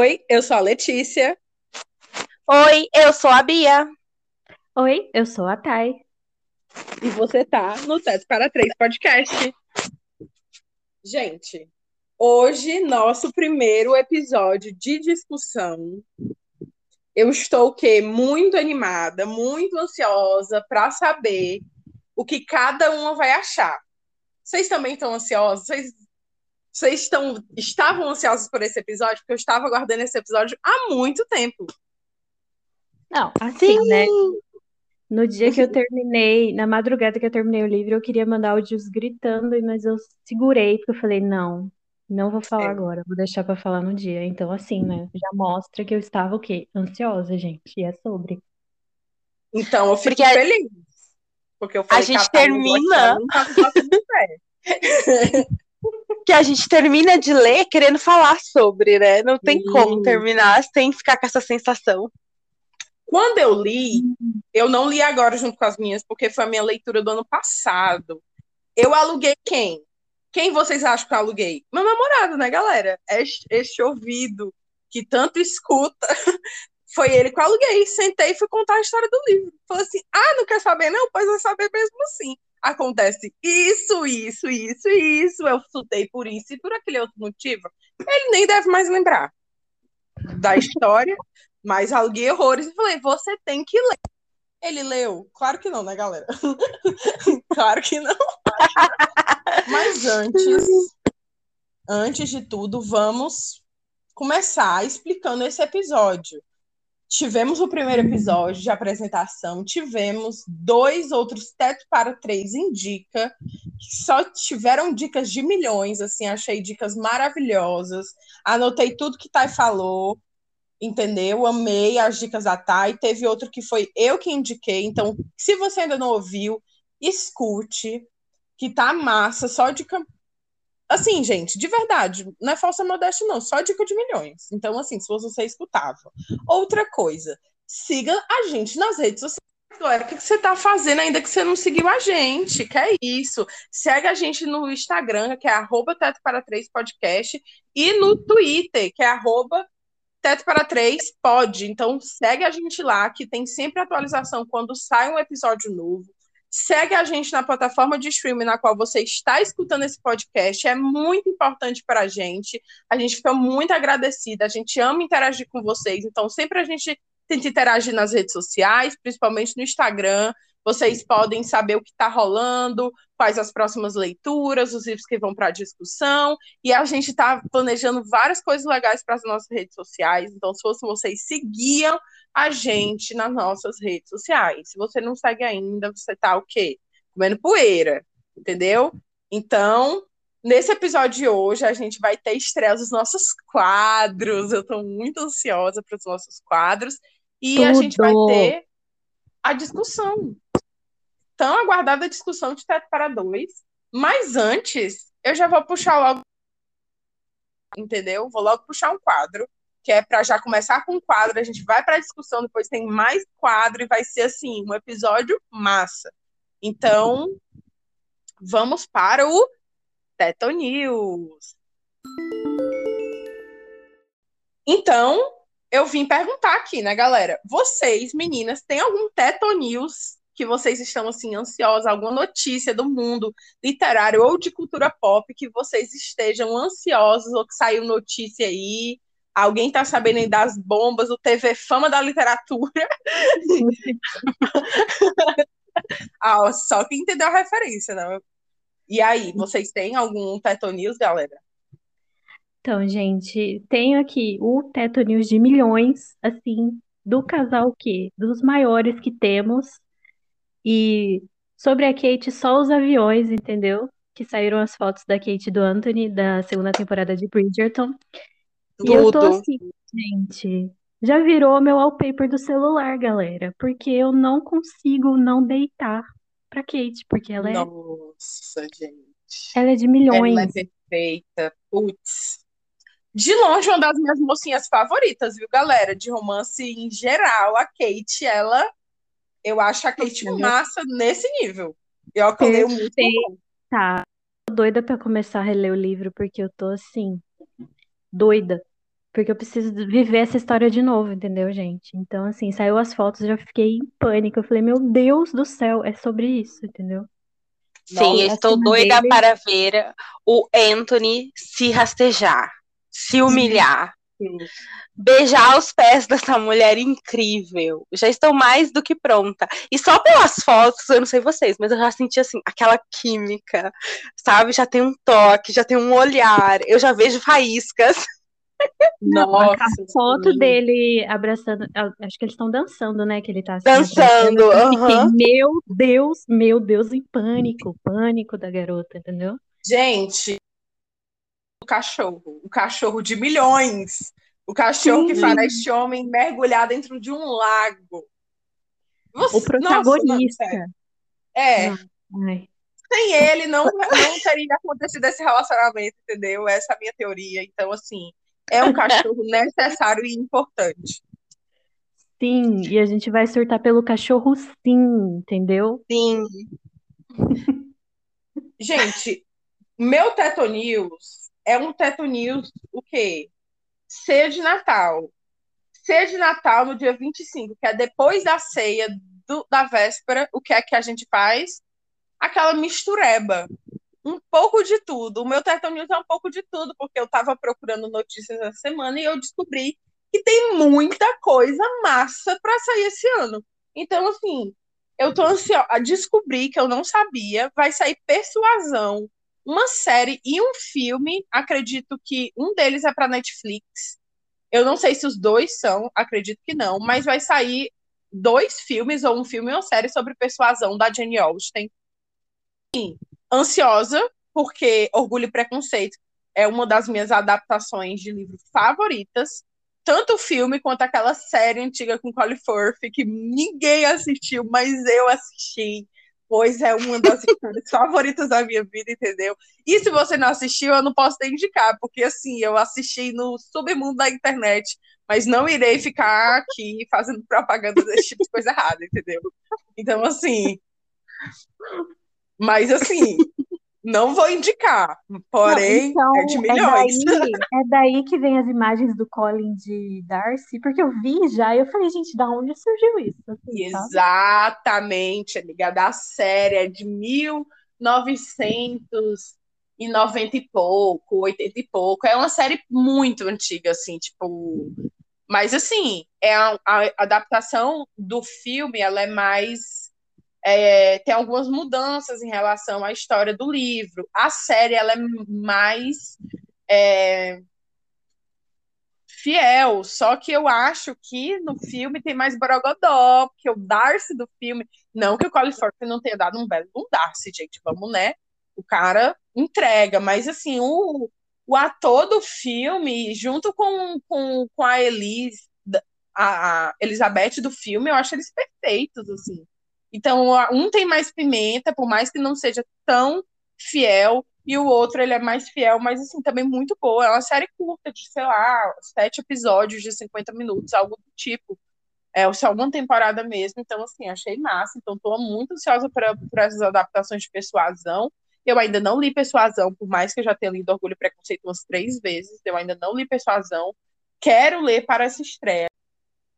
Oi, eu sou a Letícia. Oi, eu sou a Bia. Oi, eu sou a Thay. E você tá no Teto para Três Podcast. Gente, hoje, nosso primeiro episódio de discussão. Eu estou o quê? Muito animada, muito ansiosa para saber o que cada uma vai achar. Vocês também estão ansiosos? Vocês, vocês estão, estavam ansiosos por esse episódio? Porque eu estava aguardando esse episódio há muito tempo. Não, assim, né? No dia que eu terminei, na madrugada que eu terminei o livro, eu queria mandar áudios gritando, mas eu segurei, porque eu falei, não, não vou falar É. agora, vou deixar pra falar no dia. Então, assim, né? Já mostra que eu estava o quê? Ansiosa, gente. E é sobre. Então, eu fico Porque a- feliz. Porque eu falei a gente termina- gostava, Que a gente termina de ler querendo falar sobre, né? Não tem como terminar sem ficar com essa sensação. Quando eu li, eu não li agora junto com as minhas, porque foi a minha leitura do ano passado. Eu aluguei quem? Quem vocês acham que eu aluguei? Meu namorado, né, galera? Este, este ouvido que tanto escuta. Foi ele que eu aluguei. Sentei e fui contar a história do livro. Falei assim: ah, não quer saber, não? Pois vai saber mesmo assim. Acontece isso, isso, isso, isso. Eu chutei por isso e por aquele outro motivo. Ele nem deve mais lembrar da história, mas aluguei horrores e falei: você tem que ler. Ele leu? Claro que não, né, galera? claro que não. Mas antes, antes de tudo, vamos começar explicando esse episódio. Tivemos o primeiro episódio de apresentação, tivemos dois outros Teto para Três Indica, só tiveram dicas de milhões, assim, achei dicas maravilhosas. Anotei tudo que Thay falou, entendeu? Amei as dicas da Thay. Teve outro que foi eu que indiquei, então, se você ainda não ouviu, escute, que tá massa, só dica Assim, gente, de verdade, não é falsa modéstia, não, só dica de milhões. Então, assim, se você escutava. Outra coisa, siga a gente nas redes sociais. Galera, o que você tá fazendo ainda que você não seguiu a gente? Que é isso? Segue a gente no Instagram, que é arroba Teto para Três Podcast, e no Twitter, que é arroba Teto para Três Pod. Então, segue a gente lá, que tem sempre atualização quando sai um episódio novo. Segue a gente na plataforma de streaming na qual você está escutando esse podcast. É muito importante para a gente. A gente fica muito agradecida. A gente ama interagir com vocês. Então, sempre a gente tenta interagir nas redes sociais, principalmente no Instagram. Vocês podem saber o que está rolando, quais as próximas leituras, os livros que vão para a discussão. E a gente está planejando várias coisas legais para as nossas redes sociais. Então, se fosse vocês seguiam a gente nas nossas redes sociais. Se você não segue ainda, você tá o quê? Comendo poeira, entendeu? Então, nesse episódio de hoje, a gente vai ter estreia dos nossos quadros. Eu tô muito ansiosa para os nossos quadros. E a gente vai Tudo. ter a discussão. Tão aguardada discussão de Teto para Dois. Mas antes, eu já vou puxar logo. Entendeu? Vou logo puxar um quadro que é para já começar com um quadro, a gente vai para a discussão, depois tem mais quadro e vai ser assim, um episódio massa. Então, vamos para o Teto News. Então, eu vim perguntar aqui, né, galera? Vocês, meninas, tem algum Teto News que vocês estão assim ansiosas, alguma notícia do mundo literário ou de cultura pop que vocês estejam ansiosos ou que saiu notícia aí? Alguém tá sabendo das bombas, o TV Fama da Literatura? ah, só quem entendeu a referência, né? E aí, vocês têm algum Teto News, galera? Então, gente, tenho aqui o Teto News de milhões, assim, do casal o quê? Dos maiores que temos. E sobre a Kate, só os aviões, entendeu? Que saíram as fotos da Kate do Anthony da segunda temporada de Bridgerton. E eu tô Tudo. assim, gente, já virou meu wallpaper do celular, galera, porque eu não consigo não deitar pra Kate, porque ela é, Nossa, gente. ela é de Ela milhões. é perfeita. Putz. De longe, uma das minhas mocinhas favoritas, viu, galera? De romance em geral, a Kate, ela. Eu acho a Kate massa nesse nível. Eu leio muito. Tá, tô doida pra começar a reler o livro, porque eu tô assim, doida. Porque eu preciso viver essa história de novo, entendeu, gente? Então, assim, saiu as fotos, já fiquei em pânico. Eu falei, meu Deus do céu, é sobre isso, entendeu? Sim, Nossa, estou doida dele- para ver o Anthony se rastejar, se humilhar. Beijar os pés dessa mulher incrível. Já estou mais do que pronta. E só pelas fotos, eu não sei vocês, mas eu já senti assim, aquela química, sabe? Já tem um toque, já tem um olhar, eu já vejo faíscas. Nossa, A foto sim. dele abraçando, acho que eles estão dançando, né? Que ele tá assim, Dançando, fiquei, aham. meu Deus, meu Deus, em pânico, pânico da garota, entendeu? Gente, o cachorro, o cachorro de milhões, o cachorro que Sim. fará este homem mergulhar dentro de um lago. Você- O Nossa, protagonista. sério. é, Ai, sem ele não, não teria acontecido esse relacionamento, entendeu? Essa é a minha teoria. Então, assim, é um cachorro necessário e importante. sim, e a gente vai surtar pelo cachorro, sim, entendeu? Sim. Gente, meu Teto News é um Teto News, o quê? Ceia de Natal. Ceia de Natal no dia 25, que é depois da ceia do- da véspera, o que é que a gente faz? Aquela mistureba. Um pouco de tudo. O meu Teto News é um pouco de tudo, porque eu estava procurando notícias essa semana e eu descobri que tem muita coisa massa para sair esse ano. Então, assim, eu tô ansiosa a descobrir que eu não sabia. Vai sair Persuasão, uma série e um filme. Acredito que um deles é para Netflix. Eu não sei se os dois são, acredito que não, mas vai sair dois filmes, ou um filme e uma série sobre Persuasão da Jane Austen. Sim, ansiosa, porque Orgulho e Preconceito é uma das minhas adaptações de livro favoritas. Tanto o filme quanto aquela série antiga com Colin Firth, que ninguém assistiu, mas eu assisti, pois é uma das histórias favoritas da minha vida, entendeu? E se você não assistiu, eu não posso nem indicar, porque assim, eu assisti no submundo da internet, mas não irei ficar aqui fazendo propaganda desse tipo de coisa errada, entendeu? Então, assim. Mas assim, não vou indicar, porém, Não, é de então, milhões. É daí, é daí que vem as imagens do Colin de Darcy, porque eu vi já e eu falei, gente, da onde surgiu isso? Assim, sabe? Exatamente, amiga, da série é de 1990 e pouco, 80 e pouco. É uma série muito antiga, assim, tipo. Mas, assim, é a, a adaptação do filme, ela é mais. É, tem algumas mudanças em relação à história do livro. A série, ela é mais. é, fiel, só que eu acho que no filme tem mais borogodó, porque o Darcy do filme, não que o Colin Firth não tenha dado um belo um Darcy, gente, vamos, né? O cara entrega, mas assim, o, o ator do filme, junto com, com, com a Elise, a, a Elizabeth do filme, eu acho eles perfeitos, assim. Então, um tem mais pimenta, por mais que não seja tão fiel, e o outro ele é mais fiel, mas assim, também muito boa. É uma série curta, de, sei lá, sete episódios de 50 minutos, algo do tipo. É só uma temporada mesmo, então assim, achei massa. Então, tô muito ansiosa para essas adaptações de persuasão. Eu ainda não li Persuasão, por mais que eu já tenha lido Orgulho e Preconceito umas três vezes, eu ainda não li Persuasão. Quero ler para essa estreia.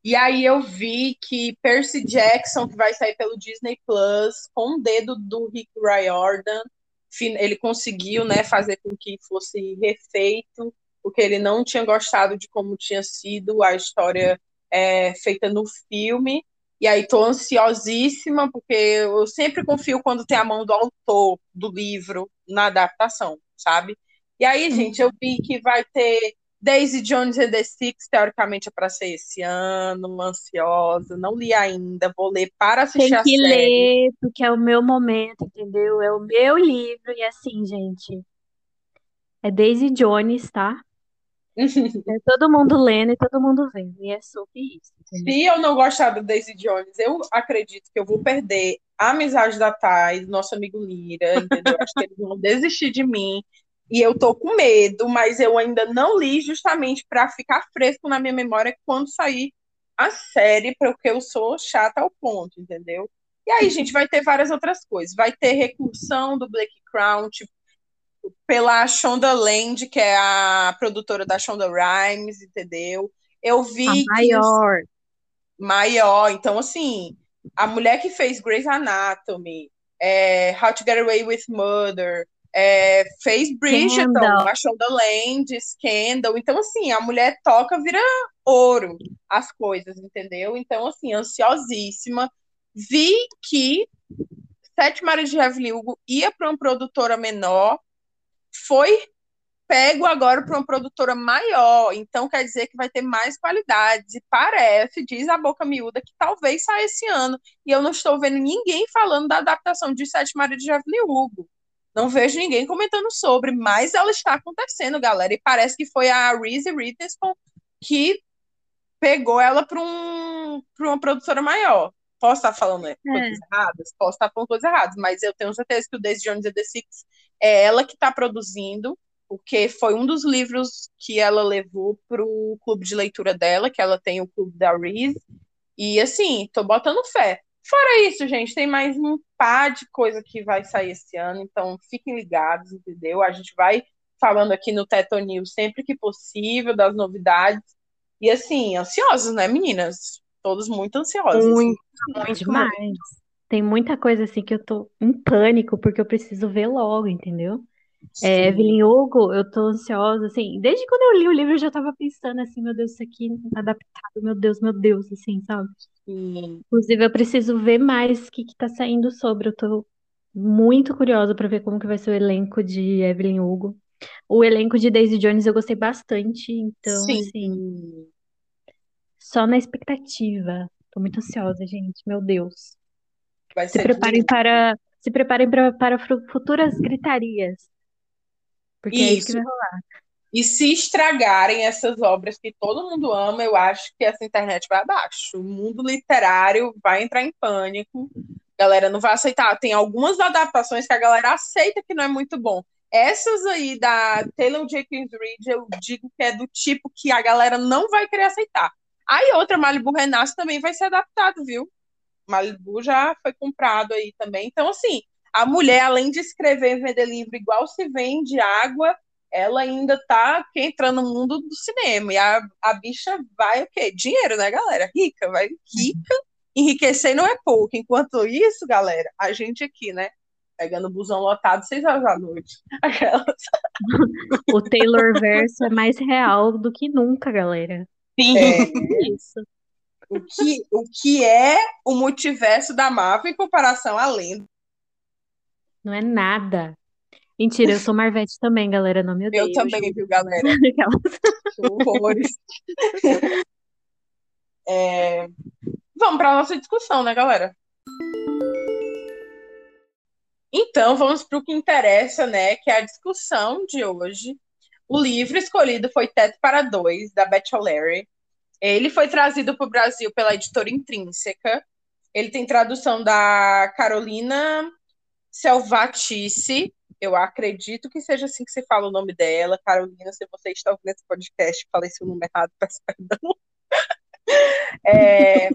E aí eu vi que Percy Jackson, que vai sair pelo Disney Plus, com o dedo do Rick Riordan, ele conseguiu né, fazer com que fosse refeito, porque ele não tinha gostado de como tinha sido a história é, feita no filme. E aí tô ansiosíssima, porque eu sempre confio quando tem a mão do autor do livro na adaptação, sabe? E aí, gente, eu vi que vai ter Daisy Jones and the Six, teoricamente é para ser esse ano, ansiosa, não li ainda, vou ler para assistir Tem a que série. ler, porque é o meu momento, entendeu? É o meu livro, e assim, gente, é Daisy Jones, tá? É todo mundo lendo e todo mundo vendo, e é sobre isso, entendeu? Se eu não gostar do Daisy Jones, eu acredito que eu vou perder a amizade da Thais, nosso amigo Lira, entendeu? Acho que eles vão desistir de mim. E eu tô com medo, mas eu ainda não li justamente para ficar fresco na minha memória quando sair a série, porque eu sou chata ao ponto, entendeu? E aí, gente, vai ter várias outras coisas. Vai ter recursão do Black Crown, tipo, pela Shonda Land, que é a produtora da Shonda Rhimes, entendeu? Eu vi a maior. Que... Maior. Então, assim, a mulher que fez Grey's Anatomy, é, How to Get Away with Murder, é, fez Bridgerton, Scandal. a Shonda Land, Scandal. Então, assim, a mulher toca, vira ouro as coisas, entendeu? Então, assim, ansiosíssima. Vi que Sete Mares de Evelyn Hugo ia para uma produtora menor, foi pego agora para uma produtora maior, então quer dizer que vai ter mais qualidade. E parece, diz a boca miúda, que talvez saia esse ano. E eu não estou vendo ninguém falando da adaptação de Sete Maridos de Evelyn Hugo. Não vejo ninguém comentando sobre, mas ela está acontecendo, galera. E parece que foi a Reese Witherspoon que pegou ela para um, uma produtora maior. Posso estar falando né, coisas é. erradas? Posso estar falando coisas erradas, mas eu tenho certeza que o Daisy Jones and the Six é ela que está produzindo, porque foi um dos livros que ela levou para o clube de leitura dela, que ela tem o clube da Reese. E assim, tô botando fé. Fora isso, gente, tem mais um par de coisa que vai sair esse ano, então fiquem ligados, entendeu? A gente vai falando aqui no Teto News sempre que possível das novidades. E assim, ansiosos, né, meninas? Todos muito ansiosos. Muito, muito demais. Tem muita coisa assim que eu tô em pânico porque eu preciso ver logo, entendeu? É, Evelyn Hugo, eu tô ansiosa, assim, desde quando eu li o livro eu já tava pensando assim, meu Deus, isso aqui adaptado, meu Deus, meu Deus, assim, sabe? Inclusive, eu preciso ver mais o que, que tá saindo sobre. Eu tô muito curiosa para ver como que vai ser o elenco de Evelyn Hugo. O elenco de Daisy Jones eu gostei bastante, então, Sim. assim, só na expectativa. Tô muito ansiosa, gente, meu Deus. Vai se preparem para se preparem pra, para futuras gritarias. Porque isso. é isso que vai rolar. E se estragarem essas obras que todo mundo ama, eu acho que essa internet vai abaixo. O mundo literário vai entrar em pânico. A galera não vai aceitar. Tem algumas adaptações que a galera aceita que não é muito bom. Essas aí da Taylor Jenkins Reid, eu digo que é do tipo que a galera não vai querer aceitar. Aí outra, Malibu Renasce, também vai ser adaptado, viu? Malibu já foi comprado aí também. Então, assim, a mulher, além de escrever e vender livro igual se vende água, ela ainda tá entrando no mundo do cinema. E a, a bicha vai o quê? Dinheiro, né, galera? Rica, vai rica. Enriquecer não é pouco. Enquanto isso, galera, a gente aqui, né? Pegando o busão lotado seis horas da noite. Aquelas. o Taylor Verso é mais real do que nunca, galera. Sim. É isso. O que, o que é o multiverso da Marvel em comparação à lenda? Não é nada. Mentira, eu sou Marvete também, galera. Não me odeio. Eu também, viu, galera? Horrores. é... Vamos para a nossa discussão, né, galera? Então, vamos para o que interessa, né? Que é a discussão de hoje. O livro escolhido foi Teto para Dois, da Beth O'Leary. Ele foi trazido para o Brasil pela editora Intrínseca. Ele tem tradução da Carolina Selvatice, eu acredito que seja assim que se fala o nome dela. Carolina, se você está ouvindo esse podcast, falei seu nome errado, peço perdão. É,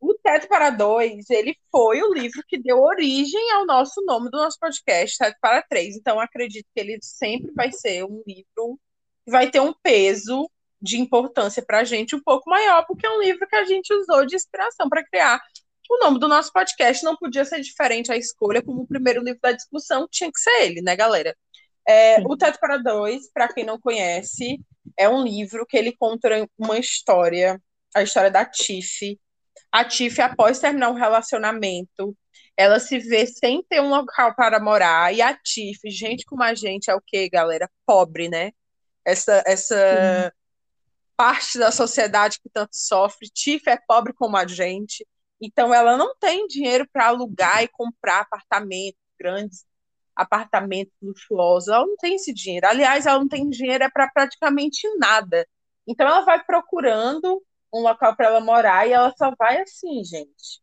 o Teto para Dois, ele foi o livro que deu origem ao nosso nome do nosso podcast, Teto para Três. Então, acredito que ele sempre vai ser um livro que vai ter um peso de importância para a gente um pouco maior, porque é um livro que a gente usou de inspiração para criar o nome do nosso podcast não podia ser diferente a escolha, como o primeiro livro da discussão tinha que ser ele, né, galera? É, o Teto para Dois, para quem não conhece, é um livro que ele conta uma história, a história da Tiff. A Tiff, após terminar um relacionamento, ela se vê sem ter um local para morar. E a Tiff, gente como a gente, é o quê, galera? Pobre, né? Essa, essa parte da sociedade que tanto sofre. Tiff é pobre como a gente. Então, ela não tem dinheiro para alugar e comprar apartamentos grandes, apartamentos luxuosos. Ela não tem esse dinheiro. Aliás, ela não tem dinheiro é para praticamente nada. Então, ela vai procurando um local para ela morar e ela só vai assim, gente.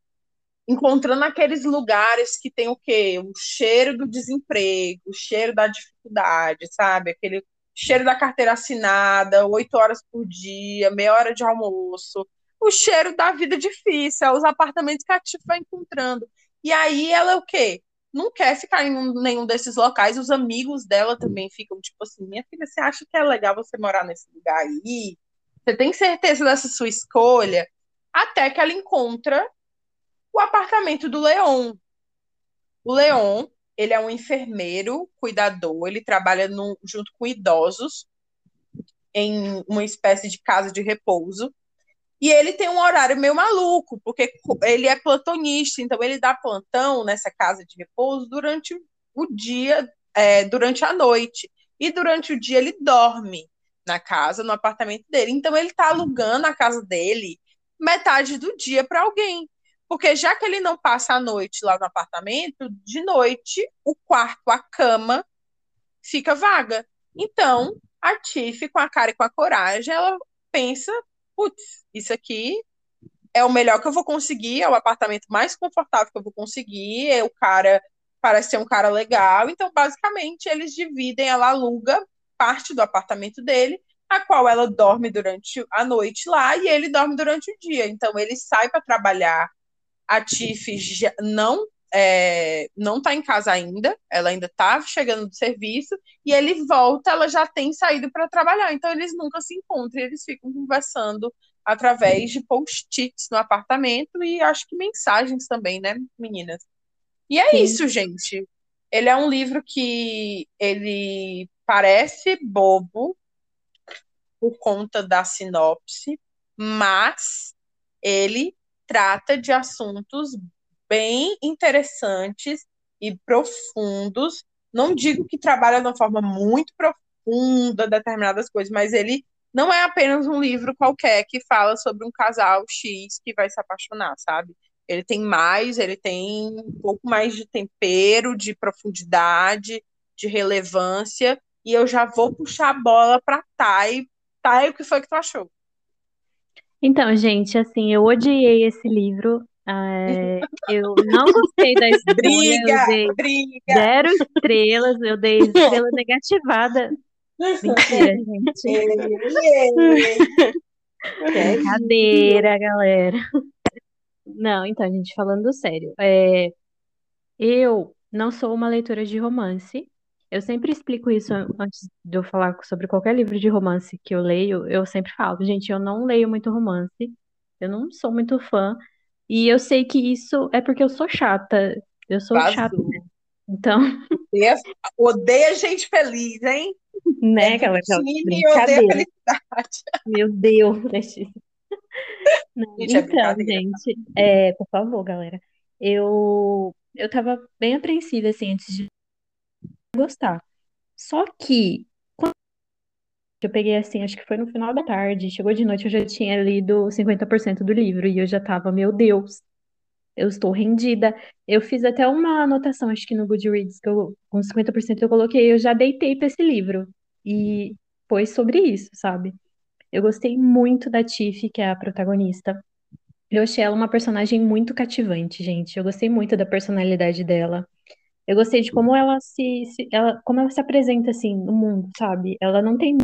Encontrando aqueles lugares que tem o quê? O cheiro do desemprego, o cheiro da dificuldade, sabe? Aquele cheiro da carteira assinada, oito horas por dia, meia hora de almoço, o cheiro da vida difícil, é os apartamentos que a Tiff vai encontrando. E aí ela é o quê? não quer ficar em nenhum desses locais. Os amigos dela também ficam tipo assim: minha filha, você acha que é legal você morar nesse lugar aí? Você tem certeza dessa sua escolha? Até que ela encontra o apartamento do Leon. O Leon, ele é um enfermeiro, cuidador, ele trabalha no, junto com idosos em uma espécie de casa de repouso. E ele tem um horário meio maluco, porque ele é plantonista, então ele dá plantão nessa casa de repouso durante o dia, é, durante a noite. E durante o dia ele dorme na casa, no apartamento dele. Então ele está alugando a casa dele metade do dia para alguém. Porque já que ele não passa a noite lá no apartamento, de noite o quarto, a cama, fica vaga. Então, a Tiff, com a cara e com a coragem, ela pensa: putz, isso aqui é o melhor que eu vou conseguir, é o apartamento mais confortável que eu vou conseguir, é o cara parece ser um cara legal. Então, basicamente, eles dividem, ela aluga parte do apartamento dele, a qual ela dorme durante a noite lá e ele dorme durante o dia. Então, ele sai para trabalhar. A Tiff não é, não está em casa ainda, ela ainda está chegando do serviço, e ele volta, ela já tem saído para trabalhar. Então, eles nunca se encontram, eles ficam conversando através de post-its no apartamento e acho que mensagens também, né, meninas? E é Sim. isso, gente. Ele é um livro que ele parece bobo por conta da sinopse, mas ele trata de assuntos bem interessantes e profundos. Não digo que trabalha de uma forma muito profunda determinadas coisas, mas ele não é apenas um livro qualquer que fala sobre um casal X que vai se apaixonar, sabe? Ele tem mais, ele tem um pouco mais de tempero, de profundidade, de relevância. E eu já vou puxar a bola para Thay. Thay, o que foi que tu achou? Então, gente, assim, eu odiei esse livro. É, eu não gostei da escolha. Briga, eu dei briga. zero estrelas, eu dei estrela negativada. Mentira, gente. Brincadeira, galera. Não, então, gente, falando sério, é, eu não sou uma leitora de romance. Eu sempre explico isso antes de eu falar sobre qualquer livro de romance que eu leio. Eu sempre falo, gente, eu não leio muito romance. Eu não sou muito fã. E eu sei que isso é porque eu sou chata. Eu sou Vazou. chata. Então, Odeia, odeia gente feliz, hein? né, É aquela, aquela time e odeia brincadeira. felicidade. Meu Deus, Letícia. Não, Gente, é então, brincadeira. gente, é, por favor, galera. Eu, eu tava bem apreensiva, assim, antes de gostar. Só que, quando eu peguei, assim, acho que foi no final da tarde, chegou de noite, eu já tinha lido 50% do livro e eu já tava, meu Deus, eu estou rendida. Eu fiz até uma anotação, acho que no Goodreads, que eu, com 50% eu coloquei, eu já deitei pra esse livro. E foi sobre isso, sabe? Eu gostei muito da Tiff, que é a protagonista. Eu achei ela uma personagem muito cativante, gente. Eu gostei muito da personalidade dela. Eu gostei de como ela se, se- ela, como ela se apresenta assim no mundo, sabe? Ela não tem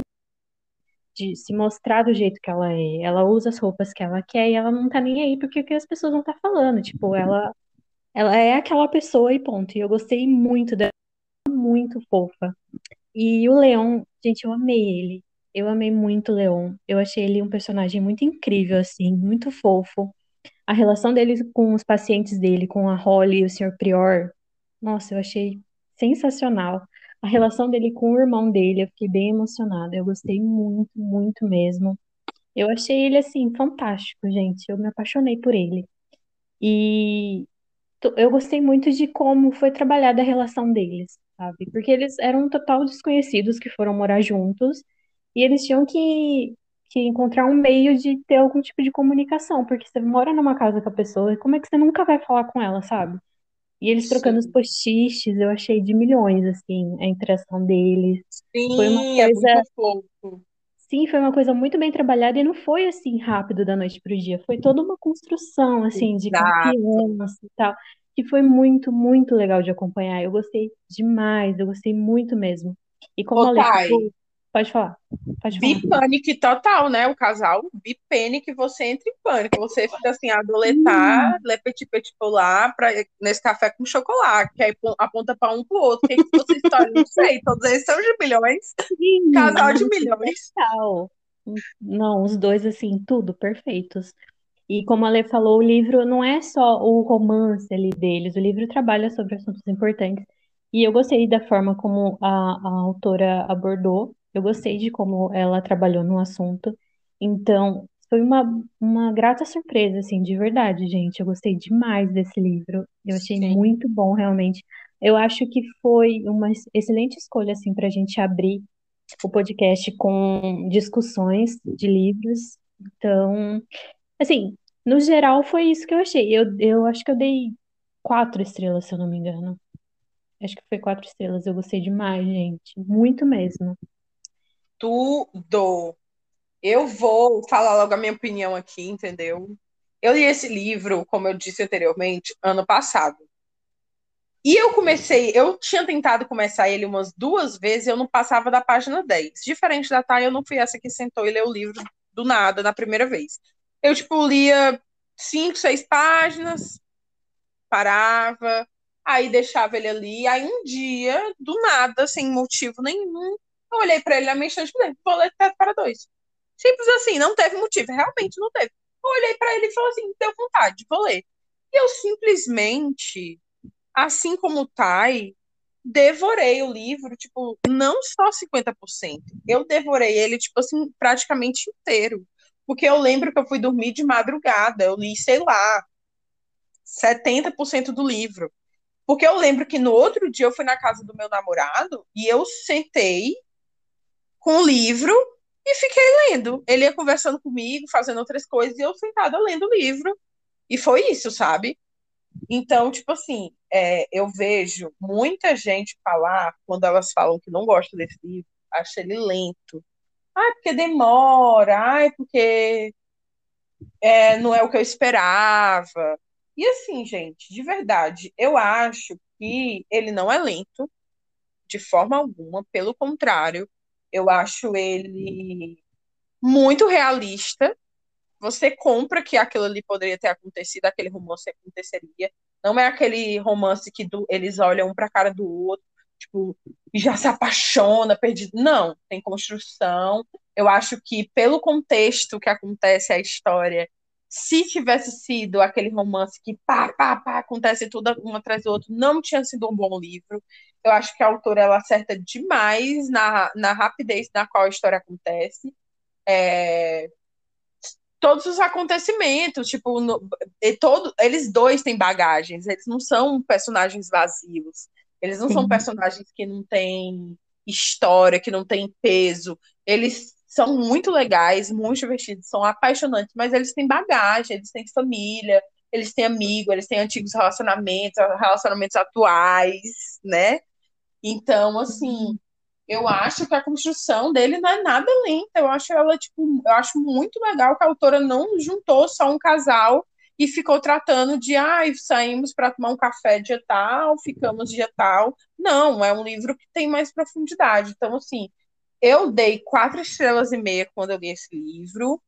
de se mostrar do jeito que ela é. Ela usa as roupas que ela quer e ela não tá nem aí porque que as pessoas vão estar falando. Tipo, ela, ela é aquela pessoa e ponto. E eu gostei muito dela, muito fofa. E o Leon, gente, eu amei ele. Eu amei muito o Leon. Eu achei ele um personagem muito incrível, assim, muito fofo. A relação dele com os pacientes dele, com a Holly e o Sr. Prior, nossa, eu achei sensacional. A relação dele com o irmão dele, eu fiquei bem emocionada. Eu gostei muito, muito mesmo. Eu achei ele, assim, fantástico, gente. Eu me apaixonei por ele. E eu gostei muito de como foi trabalhada a relação deles, sabe? Porque eles eram total desconhecidos que foram morar juntos e eles tinham que, que encontrar um meio de ter algum tipo de comunicação, porque você mora numa casa com a pessoa, como é que você nunca vai falar com ela, sabe? E eles trocando os Sim, post-its, eu achei de milhões, assim, a interação deles. Foi uma Sim, é coisa, muito fofo. sim, foi uma coisa muito bem trabalhada e não foi assim rápido da noite pro dia, foi toda uma construção, assim, de confiança e tal, que foi muito, muito legal de acompanhar. Eu gostei demais, eu gostei muito mesmo. E como Ô, a falou, Pode falar. Pode falar. Bipanic total, né? O casal bipanic, você entra em pânico. Você fica assim, a doletar, hum. le petit petit polar, pra, nesse café com chocolate, que aí aponta para um pro outro. O que, que você história? Não sei. Todos eles são de milhões. Sim, casal de milhões. Total. Não, os dois, assim, tudo perfeitos. E como a Lê falou, o livro não é só o romance ali deles, o livro trabalha sobre assuntos importantes. E eu gostei da forma como a, a autora abordou eu gostei de como ela trabalhou no assunto. Então, foi uma, uma grata surpresa, assim, de verdade, gente. Eu gostei demais desse livro. Eu achei Sim. muito bom, realmente. Eu acho que foi uma excelente escolha, assim, para a gente abrir o podcast com discussões de livros. Então, assim, no geral foi isso que eu achei. Eu, eu acho que eu dei quatro estrelas, se eu não me engano. Acho que foi quatro estrelas. Eu gostei demais, gente. Muito mesmo tudo. Eu vou falar logo a minha opinião aqui, entendeu? Eu li esse livro, como eu disse anteriormente, ano passado. E eu comecei, eu tinha tentado começar ele umas duas vezes e eu não passava da página 10. Diferente da Thay, eu não fui essa que sentou e leu o livro do nada na primeira vez. Eu, tipo, lia cinco, seis páginas, parava, aí deixava ele ali. Aí um dia, do nada, sem motivo nenhum, eu olhei para ele na minha estante e falei, vou ler Teto para dois. Simples assim, não teve motivo, realmente não teve. Eu olhei para ele e falei assim, deu vontade, vou ler. E eu simplesmente, assim como o Tai, devorei o livro, tipo, não só 50%. Eu devorei ele, tipo assim, praticamente inteiro. Porque eu lembro que eu fui dormir de madrugada, eu li, sei lá, 70% do livro. Porque eu lembro que no outro dia eu fui na casa do meu namorado e eu sentei com o livro e fiquei lendo. Ele ia conversando comigo, fazendo outras coisas, e eu sentada lendo o livro. E foi isso, sabe? Então, tipo assim, é, eu vejo muita gente falar, quando elas falam que não gostam desse livro, acha ele lento. Ai, porque demora, ai, porque é, não é o que eu esperava. E assim, gente, de verdade, eu acho que ele não é lento, de forma alguma, pelo contrário, eu acho ele muito realista. Você compra que aquilo ali poderia ter acontecido, aquele romance aconteceria. Não é aquele romance que do, eles olham um para a cara do outro, tipo, e já se apaixona, perdido. Não, tem construção. Eu acho que pelo contexto que acontece a história, se tivesse sido aquele romance que pá, pá, pá, acontece tudo um atrás do outro, não tinha sido um bom livro. Eu acho que a autora ela acerta demais na, na rapidez na qual a história acontece. É, todos os acontecimentos, tipo, no, todo, eles dois têm bagagens, eles não são personagens vazios. Eles não Sim. são personagens que não têm história, que não têm peso. Eles são muito legais, muito divertidos, são apaixonantes, mas eles têm bagagem, eles têm família, eles têm amigo, eles têm antigos relacionamentos, relacionamentos atuais, né? Então, assim, uhum. eu acho que a construção dele não é nada lenta. Eu acho ela, tipo, eu acho muito legal que a autora não juntou só um casal e ficou tratando de, ai, ah, saímos para tomar um café dia tal, ficamos dia tal. Não, é um livro que tem mais profundidade. Então, assim, eu dei quatro estrelas e meia quando eu li esse livro.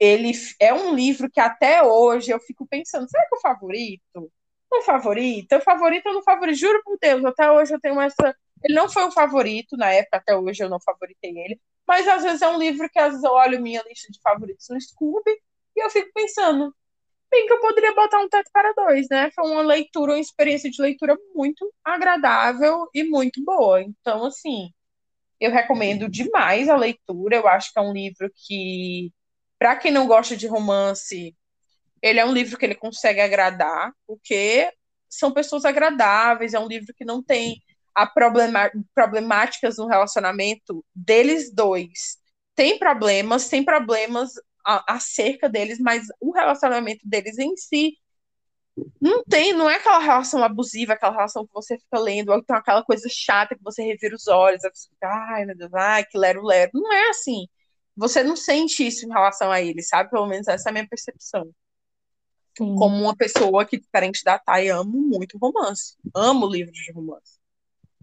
Ele é um livro que até hoje eu fico pensando, será que é o favorito? um favorito, o favorito eu não favorito, juro por Deus, até hoje eu tenho essa. Ele não foi o favorito na época, até hoje eu não favoritei ele, mas às vezes é um livro que às vezes eu olho minha lista de favoritos no Scooby e eu fico pensando, bem que eu poderia botar um teto para dois, né? Foi uma leitura, uma experiência de leitura muito agradável e muito boa. Então, assim, eu recomendo demais a leitura. Eu acho que é um livro que, para quem não gosta de romance, ele é um livro que ele consegue agradar, porque são pessoas agradáveis, é um livro que não tem a problema, problemáticas no relacionamento deles dois. Tem problemas, tem problemas acerca deles, mas o relacionamento deles em si não tem, não é aquela relação abusiva, aquela relação que você fica lendo, ou então aquela coisa chata que você revira os olhos, ai meu Deus, ai que lero lero. Não é assim. Você não sente isso em relação a ele, sabe? Pelo menos essa é a minha percepção. Sim. Como uma pessoa que, diferente da Thay, amo muito romance. Amo livros de romance.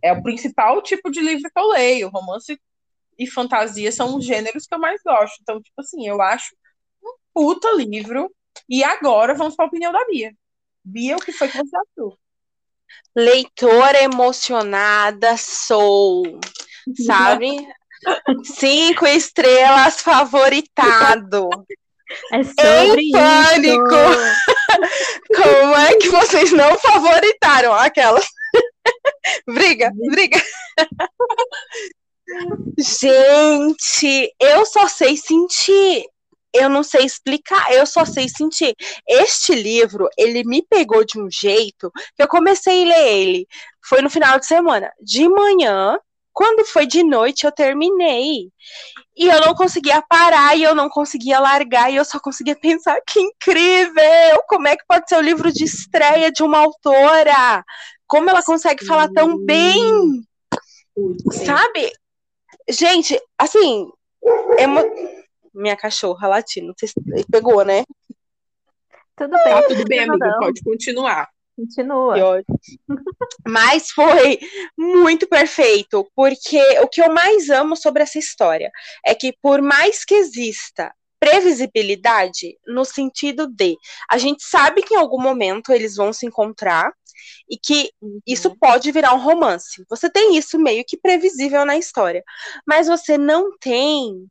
É o principal tipo de livro que eu leio. Romance e fantasia são os gêneros que eu mais gosto. Então, tipo assim, eu acho um puta livro. E agora vamos para a opinião da Bia. Bia, o que foi que você achou? Leitora emocionada sou, sabe? Cinco estrelas favoritado. É sobre em pânico! Como é que vocês não favoritaram aquelas? briga, briga. Gente, eu só sei sentir. Eu não sei explicar, eu só sei sentir. Este livro, ele me pegou de um jeito que eu comecei a ler ele. Foi no final de semana. De manhã, quando foi de noite, eu terminei. E eu não conseguia parar, e eu não conseguia largar, e eu só conseguia pensar: que incrível! Como é que pode ser o livro de estreia de uma autora? Como ela consegue falar tão bem? Sabe? Gente, assim, emo... minha cachorra latindo, você pegou, né? Tudo bem. Tá tudo bem, amiga, pode continuar. Continua. Mas foi muito perfeito, porque o que eu mais amo sobre essa história é que, por mais que exista previsibilidade, no sentido de a gente sabe que em algum momento eles vão se encontrar e que uhum. isso pode virar um romance. Você tem isso meio que previsível na história, mas você não tem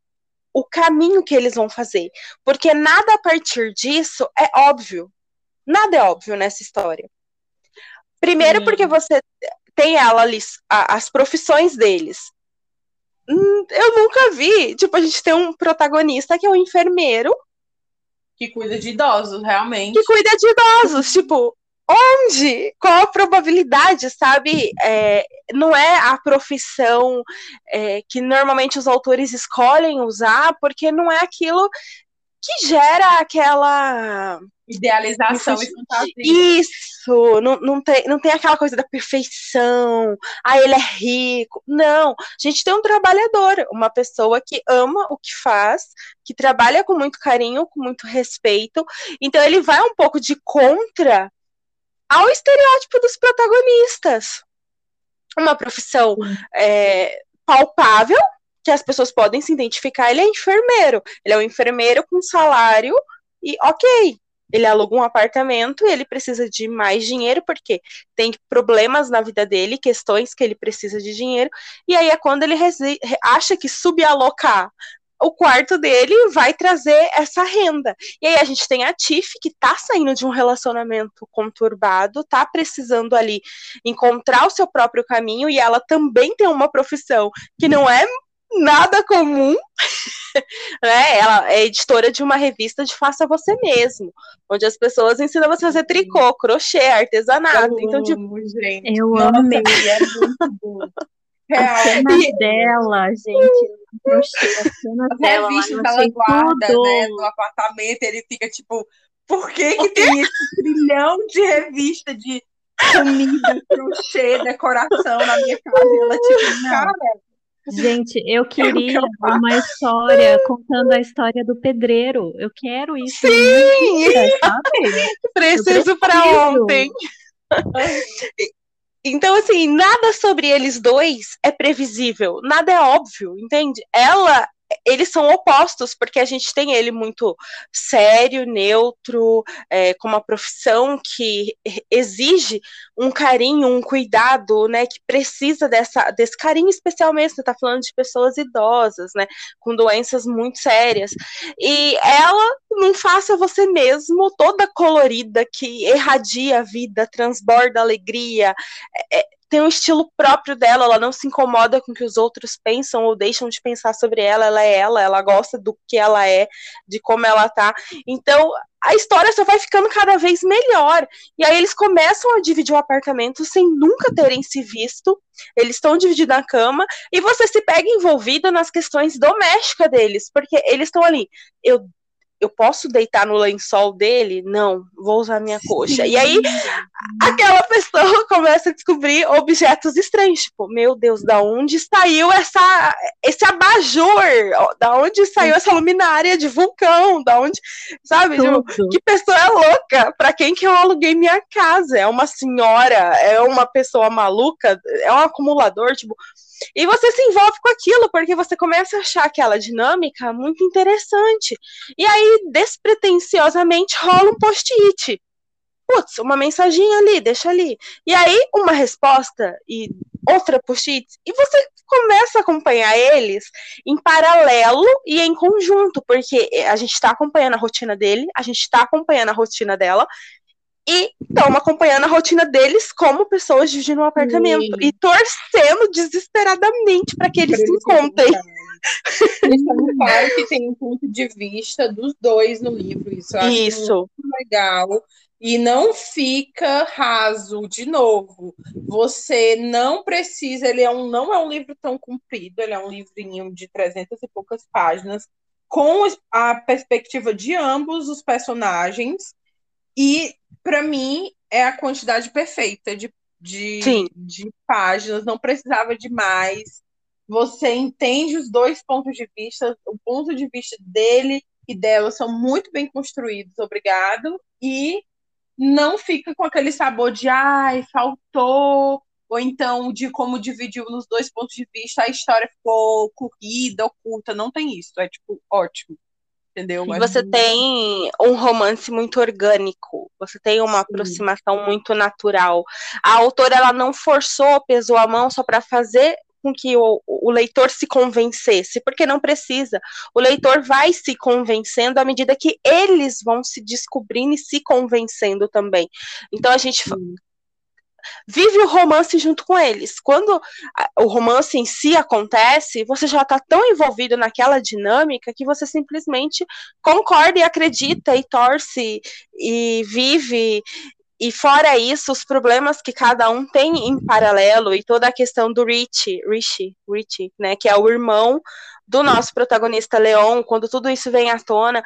o caminho que eles vão fazer, porque nada a partir disso é óbvio. Nada é óbvio nessa história. Primeiro, Sim. porque você tem ela ali, a, as profissões deles. Hum, eu nunca vi. Tipo, a gente tem um protagonista que é um enfermeiro. Que cuida de idosos, realmente. Que cuida de idosos. Tipo, onde? Qual a probabilidade, sabe? É, não é a profissão é, que normalmente os autores escolhem usar, porque não é aquilo que gera aquela idealização e fantasia. Isso, não, não, tem, não tem aquela coisa da perfeição, ah, ele é rico. Não, a gente tem um trabalhador, uma pessoa que ama o que faz, que trabalha com muito carinho, com muito respeito. Então ele vai um pouco de contra ao estereótipo dos protagonistas. Uma profissão é, palpável, que as pessoas podem se identificar, ele é enfermeiro. Ele é um enfermeiro com salário e ok. Ele aluga um apartamento e ele precisa de mais dinheiro porque tem problemas na vida dele, questões que ele precisa de dinheiro. E aí é quando ele acha que subalocar o quarto dele vai trazer essa renda. E aí a gente tem a Tiff, que tá saindo de um relacionamento conturbado, tá precisando ali encontrar o seu próprio caminho, e ela também tem uma profissão que não é nada comum, né? Ela é editora de uma revista de faça você mesmo, onde as pessoas ensinam você a fazer tricô, crochê, artesanato. Eu então, tipo, amo, gente. Eu Nossa, amei. É muito bom. A cena e... dela, gente, crochê, a cena As dela. revistas que ela guarda, tudo. né, no apartamento, ele fica tipo, por que que tem esse trilhão de revista de comida, crochê, decoração na minha casa? E ela tipo, cara, Gente, eu queria uma história contando a história do pedreiro. Eu quero isso. Sim! Preciso para ontem. Então, assim, nada sobre eles dois é previsível, nada é óbvio, entende? Ela eles são opostos, porque a gente tem ele muito sério, neutro, é, com uma profissão que exige um carinho, um cuidado, né, que precisa dessa, desse carinho especial mesmo, você tá falando de pessoas idosas, né, com doenças muito sérias, e ela não faça você mesmo, toda colorida, que irradia a vida, transborda alegria, é, tem um estilo próprio dela, ela não se incomoda com o que os outros pensam ou deixam de pensar sobre ela, ela é ela, ela gosta do que ela é, de como ela tá. Então, a história só vai ficando cada vez melhor. E aí eles começam a dividir o apartamento sem nunca terem se visto. Eles estão dividindo a cama e você se pega envolvida nas questões domésticas deles, porque eles estão ali. Eu eu posso deitar no lençol dele? Não, vou usar minha coxa. E aí aquela pessoa começa a descobrir objetos estranhos, tipo, meu Deus, da onde saiu essa esse abajur? Da onde saiu essa luminária de vulcão? Da onde, sabe? Tipo, que pessoa é louca? Para quem que eu aluguei minha casa? É uma senhora? É uma pessoa maluca? É um acumulador, tipo, e você se envolve com aquilo, porque você começa a achar aquela dinâmica muito interessante. E aí, despretensiosamente, rola um post-it. Putz, uma mensaginha ali, deixa ali. E aí, uma resposta e outra post-it. E você começa a acompanhar eles em paralelo e em conjunto, porque a gente está acompanhando a rotina dele, a gente está acompanhando a rotina dela, e estão acompanhando a rotina deles como pessoas dividindo um apartamento Sim. e torcendo desesperadamente para que eles se encontrem. Deixando claro que tem um ponto de vista dos dois no livro. Isso, eu isso. muito legal. E não fica raso, de novo. Você não precisa, ele é um, não é um livro tão comprido, ele é um livrinho de 300 e poucas páginas, com a perspectiva de ambos os personagens. E para mim, é a quantidade perfeita de, de, de páginas, não precisava de mais. Você entende os dois pontos de vista, o ponto de vista dele e dela são muito bem construídos, obrigado. E não fica com aquele sabor de ai, faltou, ou então de como dividiu nos dois pontos de vista, a história ficou corrida, oculta, não tem isso. É tipo, ótimo entendeu? Mas... Você tem um romance muito orgânico, você tem uma Sim. aproximação muito natural. A autora ela não forçou, pesou a mão só para fazer com que o, o, leitor se convencesse, porque não precisa. O leitor vai se convencendo à medida que eles vão se descobrindo e se convencendo também. Então a gente Sim vive o romance junto com eles. Quando o romance em si acontece, você já está tão envolvido naquela dinâmica que você simplesmente concorda e acredita e torce e vive. E fora isso, os problemas que cada um tem em paralelo e toda a questão do Rich, Richie, Richie, né, que é o irmão do nosso protagonista Leon, quando tudo isso vem à tona,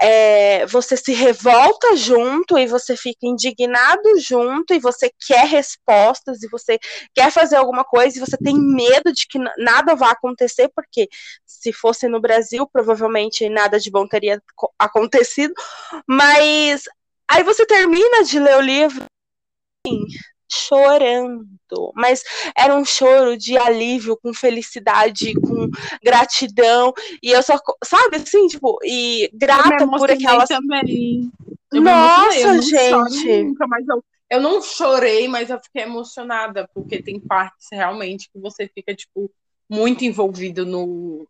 é, você se revolta junto e você fica indignado junto e você quer respostas e você quer fazer alguma coisa e você tem medo de que nada vá acontecer, porque se fosse no Brasil, provavelmente nada de bom teria acontecido, mas aí você termina de ler o livro. Assim, chorando, mas era um choro de alívio, com felicidade, com gratidão, e eu só, sabe, assim, tipo, e grata por aquelas. Também. Eu Nossa, gente! Nunca, mas eu, eu não chorei, mas eu fiquei emocionada, porque tem partes realmente que você fica, tipo, muito envolvido no,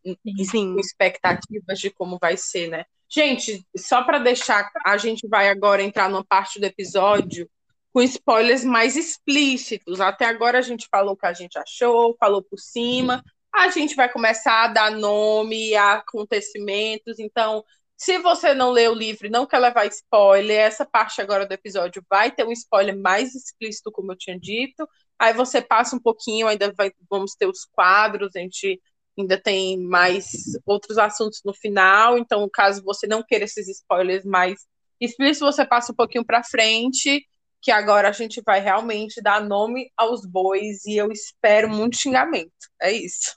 Sim. em expectativas de como vai ser, né? Gente, só para deixar, a gente vai agora entrar numa parte do episódio com spoilers mais explícitos. Até agora a gente falou o que a gente achou, falou por cima. A gente vai começar a dar nome a acontecimentos. Então, se você não leu o livro e não quer levar spoiler, essa parte agora do episódio vai ter um spoiler mais explícito, como eu tinha dito. Aí você passa um pouquinho, ainda vai, vamos ter os quadros, a gente ainda tem mais outros assuntos no final. Então, caso você não queira esses spoilers mais explícitos, você passa um pouquinho para frente que agora a gente vai realmente dar nome aos bois e eu espero muito xingamento. É isso.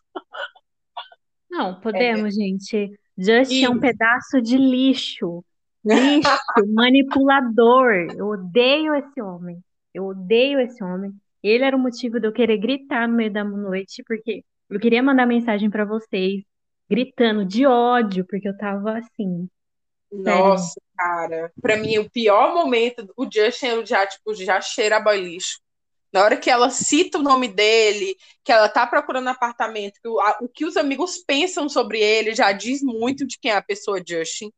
Não, podemos, é. gente. Justin e... é um pedaço de lixo. Lixo, manipulador. Eu odeio esse homem. Eu odeio esse homem. Ele era o motivo de eu querer gritar no meio da noite, porque eu queria mandar mensagem para vocês, gritando de ódio, porque eu tava assim, nossa, Sério? cara. Pra mim, o pior momento, o Justin, eu já, tipo, já cheira boy lixo. Na hora que ela cita o nome dele, que ela tá procurando apartamento, que o, a, o que os amigos pensam sobre ele já diz muito de quem é a pessoa Justin.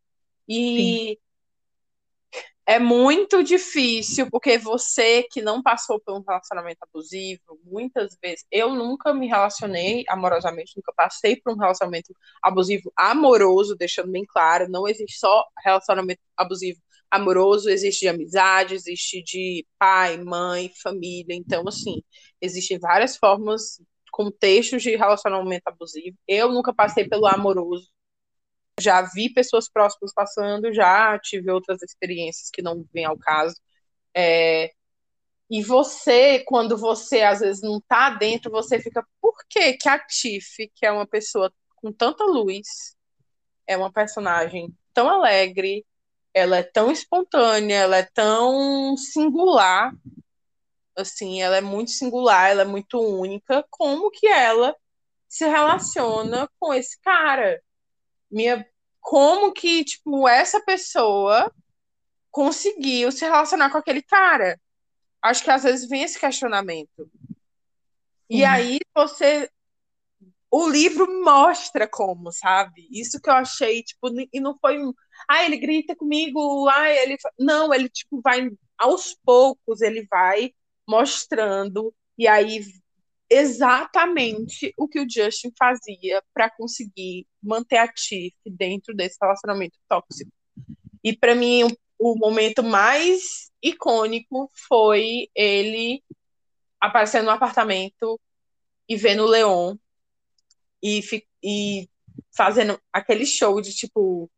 E Sim é muito difícil, porque você que não passou por um relacionamento abusivo, muitas vezes, eu nunca me relacionei amorosamente, nunca passei por um relacionamento abusivo amoroso, deixando bem claro, não existe só relacionamento abusivo amoroso, existe de amizade, existe de pai, mãe, família, então, assim, existem várias formas, contextos de relacionamento abusivo. Eu nunca passei pelo amoroso, já vi pessoas próximas passando, já tive outras experiências que não vêm ao caso. É, e você, quando você às vezes não tá dentro, você fica, por que que a Tiff, que é uma pessoa com tanta luz, é uma personagem tão alegre, ela é tão espontânea, ela é tão singular, assim, ela é muito singular, ela é muito única, como que ela se relaciona com esse cara? Minha, como que, tipo, essa pessoa conseguiu se relacionar com aquele cara? Acho que às vezes vem esse questionamento. E uhum. aí você o livro mostra como, sabe? Isso que eu achei, tipo, e não foi um, ah, ele grita comigo, ah, ele não, ele tipo vai aos poucos, ele vai mostrando e aí exatamente o que o Justin fazia para conseguir manter a Tiff dentro desse relacionamento tóxico. E para mim o, o momento mais icônico foi ele aparecendo no apartamento e vendo o Leon e, e fazendo aquele show de tipo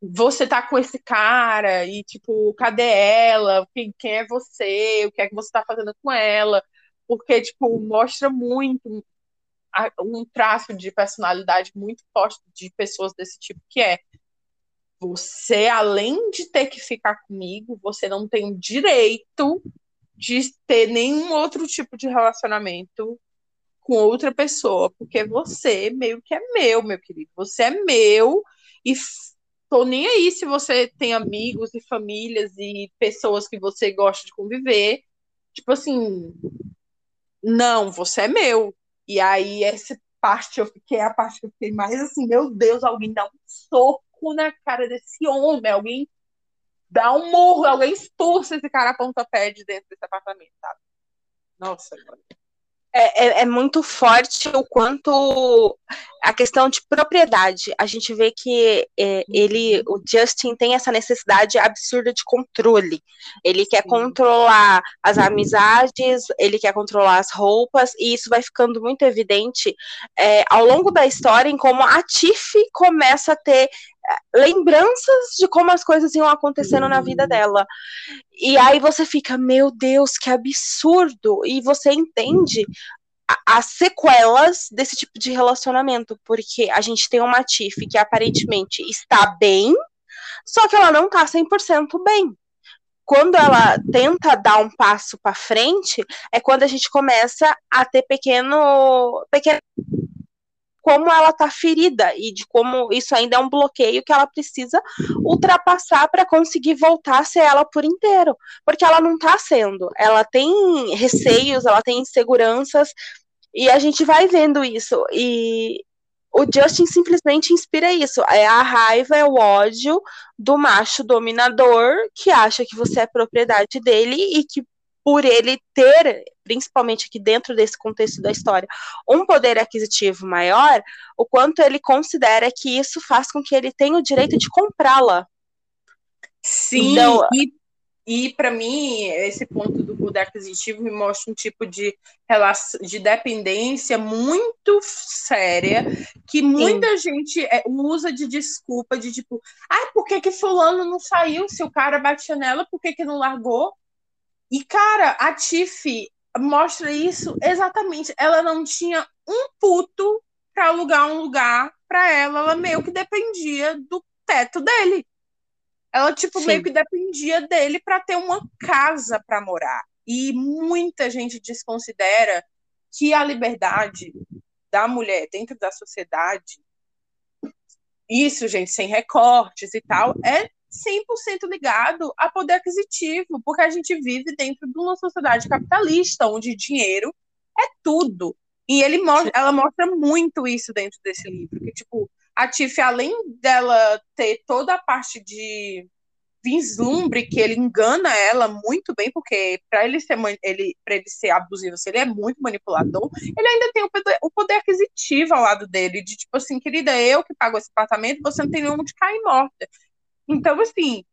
você tá com esse cara? E tipo cadê ela? Quem, quem é você? O que é que você tá fazendo com ela porque tipo mostra muito um traço de personalidade muito forte de pessoas desse tipo que é você além de ter que ficar comigo você não tem o direito de ter nenhum outro tipo de relacionamento com outra pessoa, porque você meio que é meu, meu querido. Você é meu e tô nem aí se você tem amigos e famílias e pessoas que você gosta de conviver. Tipo assim, não, você é meu. E aí essa parte eu fiquei a parte que eu fiquei mais assim, meu Deus, alguém dá um soco na cara desse homem, alguém dá um murro, alguém expulsa esse cara a pontapé de dentro desse apartamento, sabe? Nossa, mano é, é, é, muito forte o quanto a questão de propriedade. A gente vê que é, ele, o Justin, tem essa necessidade absurda de controle. Ele quer controlar as amizades, ele quer controlar as roupas, e isso vai ficando muito evidente é, ao longo da história em como a Tiff começa a ter lembranças de como as coisas iam acontecendo na vida dela. E aí você fica, meu Deus, que absurdo! E você entende as sequelas desse tipo de relacionamento, porque a gente tem uma Tiff que aparentemente está bem, só que ela não tá 100% bem. Quando ela tenta dar um passo para frente, é quando a gente começa a ter pequeno, pequeno como ela está ferida e de como isso ainda é um bloqueio que ela precisa ultrapassar para conseguir voltar a ser ela por inteiro, porque ela não está sendo. Ela tem receios, ela tem inseguranças e a gente vai vendo isso e o Justin simplesmente inspira isso. É a raiva, é o ódio do macho dominador que acha que você é propriedade dele e que por ele ter, principalmente aqui dentro desse contexto da história, um poder aquisitivo maior, o quanto ele considera que isso faz com que ele tenha o direito de comprá-la. Sim, então, e, e para mim, esse ponto do poder aquisitivo me mostra um tipo de relação, de dependência muito séria, que muita sim. gente é, usa de desculpa, de tipo, ah, por que, que fulano não saiu? Se o cara batia nela, por que, que não largou? E, cara, a Tiff mostra isso exatamente. Ela não tinha um puto para alugar um lugar para ela. Ela meio que dependia do teto dele. Ela, tipo, Sim. meio que dependia dele para ter uma casa para morar. E muita gente desconsidera que a liberdade da mulher dentro da sociedade, isso, gente, sem recortes e tal, é 100% ligado a poder aquisitivo, porque a gente vive dentro de uma sociedade capitalista, onde dinheiro é tudo. E ele mostra, ela mostra muito isso dentro desse livro, que tipo, a Tiff, além dela ter toda a parte de vislumbre que ele engana ela muito bem, porque para ele ser ele para ele ser abusivo, se ele é muito manipulador, ele ainda tem o poder, o poder aquisitivo ao lado dele, de tipo assim, querida, eu que pago esse apartamento, você não tem nenhum de cair morta. Então, assim,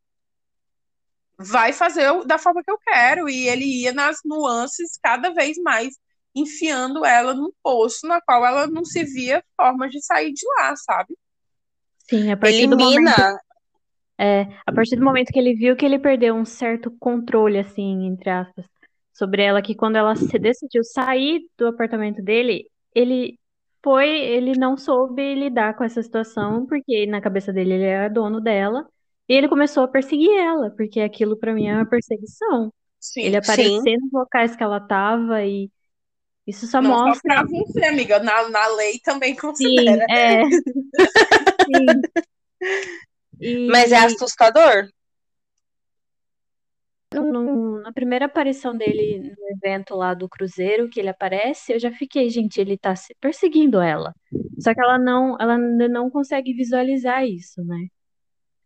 vai fazer da forma que eu quero. E ele ia nas nuances cada vez mais enfiando ela num poço na qual ela não se via forma de sair de lá, sabe? Sim, a partir do Elimina. momento, é, a partir do momento que ele viu que ele perdeu um certo controle, assim, entre aspas, sobre ela, que quando ela se decidiu sair do apartamento dele, ele foi, ele não soube lidar com essa situação, porque na cabeça dele ele era dono dela, e ele começou a perseguir ela, porque aquilo pra mim é uma perseguição. Sim. Ele Sim. aparecer nos locais que ela tava e isso só Não só mostra. pra você, amiga. Na, na lei também Sim, considera. é. Sim. E Mas é assustador. no- no- na primeira aparição dele no evento lá do Cruzeiro, que ele aparece, eu já fiquei, gente, ele tá se- perseguindo ela. Só que ela não, ela ainda não consegue visualizar isso, né?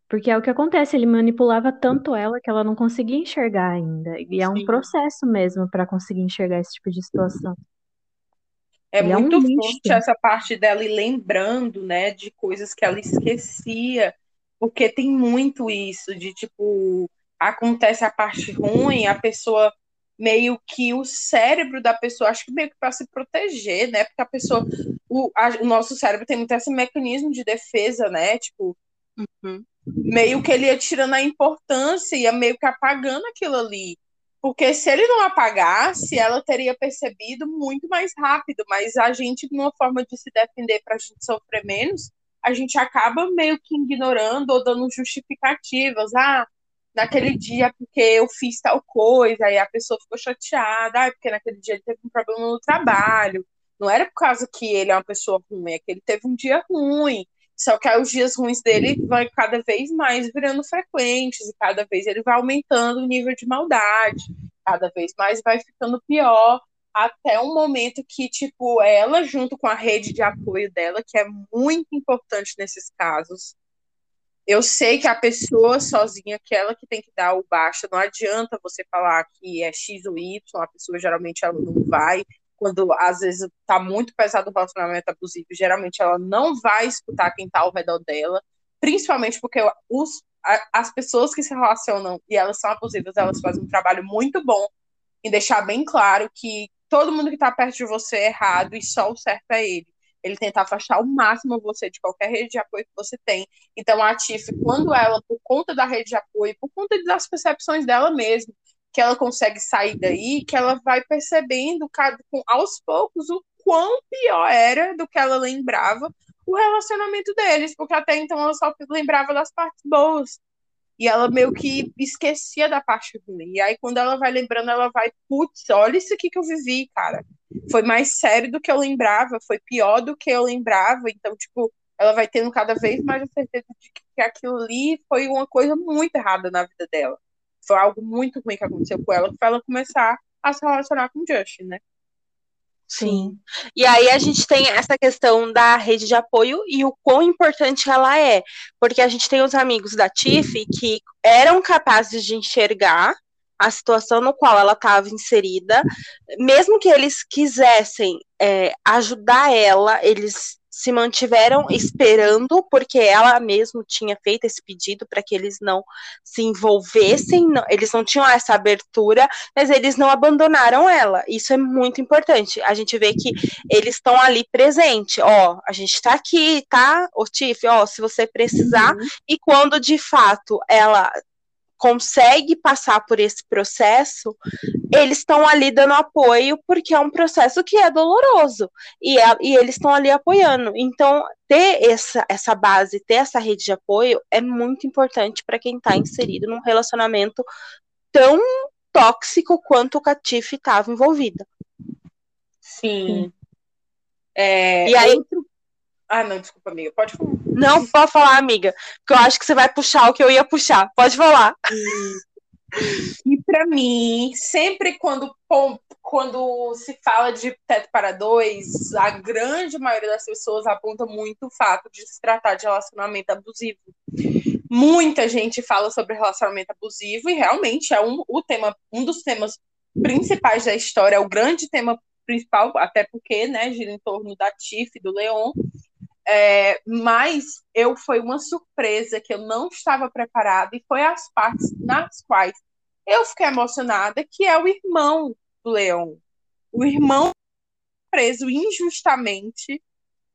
Porque é o que acontece, ele manipulava tanto ela que ela não conseguia enxergar ainda. E é um Sim. processo mesmo pra conseguir enxergar esse tipo de situação. É Ele é um muito lixo. forte essa parte dela ir lembrando, né, de coisas que ela esquecia, porque tem muito isso de tipo acontece a parte ruim, a pessoa meio que o cérebro da pessoa, acho que meio que para se proteger, né? Porque a pessoa, o, a- o nosso cérebro tem muito esse mecanismo de defesa, né? Tipo, Uhum. Meio que ele ia tirando a importância, ia meio que apagando aquilo ali. Porque se ele não apagasse, ela teria percebido muito mais rápido. Mas a gente, numa forma de se defender para a gente sofrer menos, a gente acaba meio que ignorando ou dando justificativas. Ah, naquele dia porque eu fiz tal coisa, aí a pessoa ficou chateada, ah, porque naquele dia ele teve um problema no trabalho. Não era por causa que ele é uma pessoa ruim, é que ele teve um dia ruim. Só que aí os dias ruins dele vai cada vez mais virando frequentes, e cada vez ele vai aumentando o nível de maldade, cada vez mais vai ficando pior, até um momento que, tipo, ela, junto com a rede de apoio dela, que é muito importante nesses casos. Eu sei que a pessoa sozinha, que ela que tem que dar o baixa, não adianta você falar que é X ou Y, a pessoa geralmente ela não vai, quando às vezes tá muito pesado o relacionamento abusivo, geralmente ela não vai escutar quem tá ao redor dela, principalmente porque os, as pessoas que se relacionam e elas são abusivas, elas fazem um trabalho muito bom em deixar bem claro que todo mundo que tá perto de você é errado e só o certo é ele. Ele tenta afastar ao máximo você de qualquer rede de apoio que você tem. Então a Tiff, quando ela, por conta da rede de apoio, por conta das percepções dela mesma, que ela consegue sair daí, que ela vai percebendo com- aos poucos o quão pior era do que ela lembrava o relacionamento deles, porque até então ela só lembrava das partes boas. E ela meio que esquecia da parte ruim. E aí, quando ela vai lembrando, ela vai, putz, olha isso aqui que eu vivi, cara. Foi mais sério do que eu lembrava, foi pior do que eu lembrava. Então, tipo, ela vai tendo cada vez mais a certeza de que aquilo ali foi uma coisa muito errada na vida dela. Foi algo muito ruim que aconteceu com ela, que foi ela começar a se relacionar com o Justin, né? Sim. E aí a gente tem essa questão da rede de apoio e o quão importante ela é, porque a gente tem os amigos da Tiff que eram capazes de enxergar a situação no qual ela estava inserida, mesmo que eles quisessem é, ajudar ela, eles se mantiveram esperando, porque ela mesmo tinha feito esse pedido para que eles não se envolvessem, não- eles não tinham essa abertura, mas eles não abandonaram ela. Isso é muito importante. A gente vê que eles estão ali presente. Ó, a gente tá aqui, tá? Ô, Tiff, ó, se você precisar. E quando de fato ela consegue passar por esse processo, eles estão ali dando apoio, porque é um processo que é doloroso. E, é- e eles estão ali apoiando. Então, ter essa, essa base, ter essa rede de apoio é muito importante para quem está inserido num relacionamento tão tóxico quanto o Catife estava envolvida. Sim. É, E aí- outro- Ah, não, desculpa, amiga. Pode falar. Não pode falar, amiga, porque eu acho que você vai puxar o que eu ia puxar. Pode falar. E para mim, sempre quando, quando se fala de teto para dois, a grande maioria das pessoas aponta muito o fato de se tratar de relacionamento abusivo. Muita gente fala sobre relacionamento abusivo e realmente é um, o tema, um dos temas principais da história, é o grande tema principal, até porque, né, gira em torno da Tiff, do Leon. É, mas eu foi uma surpresa que eu não estava preparada e foi as partes nas quais eu fiquei emocionada, que é o irmão do Leon. O irmão preso injustamente.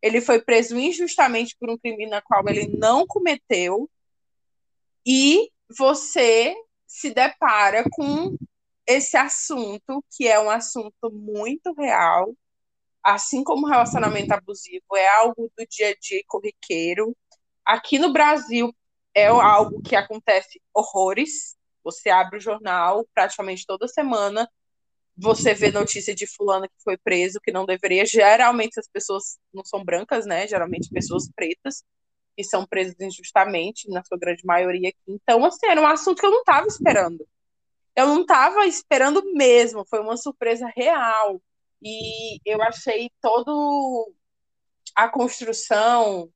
ele foi preso injustamente por um crime na qual ele não cometeu, e você se depara com esse assunto, que é um assunto muito real, assim como relacionamento abusivo, é algo do dia a dia corriqueiro. Aqui no Brasil é algo que acontece horrores. Você abre o jornal praticamente toda semana, você vê notícia de fulano que foi preso, que não deveria. Geralmente as pessoas não são brancas, né? Geralmente pessoas pretas que são presas injustamente, na sua grande maioria. Então, assim, era um assunto que eu não estava esperando. Eu não estava esperando mesmo, foi uma surpresa real. E eu achei todo a construção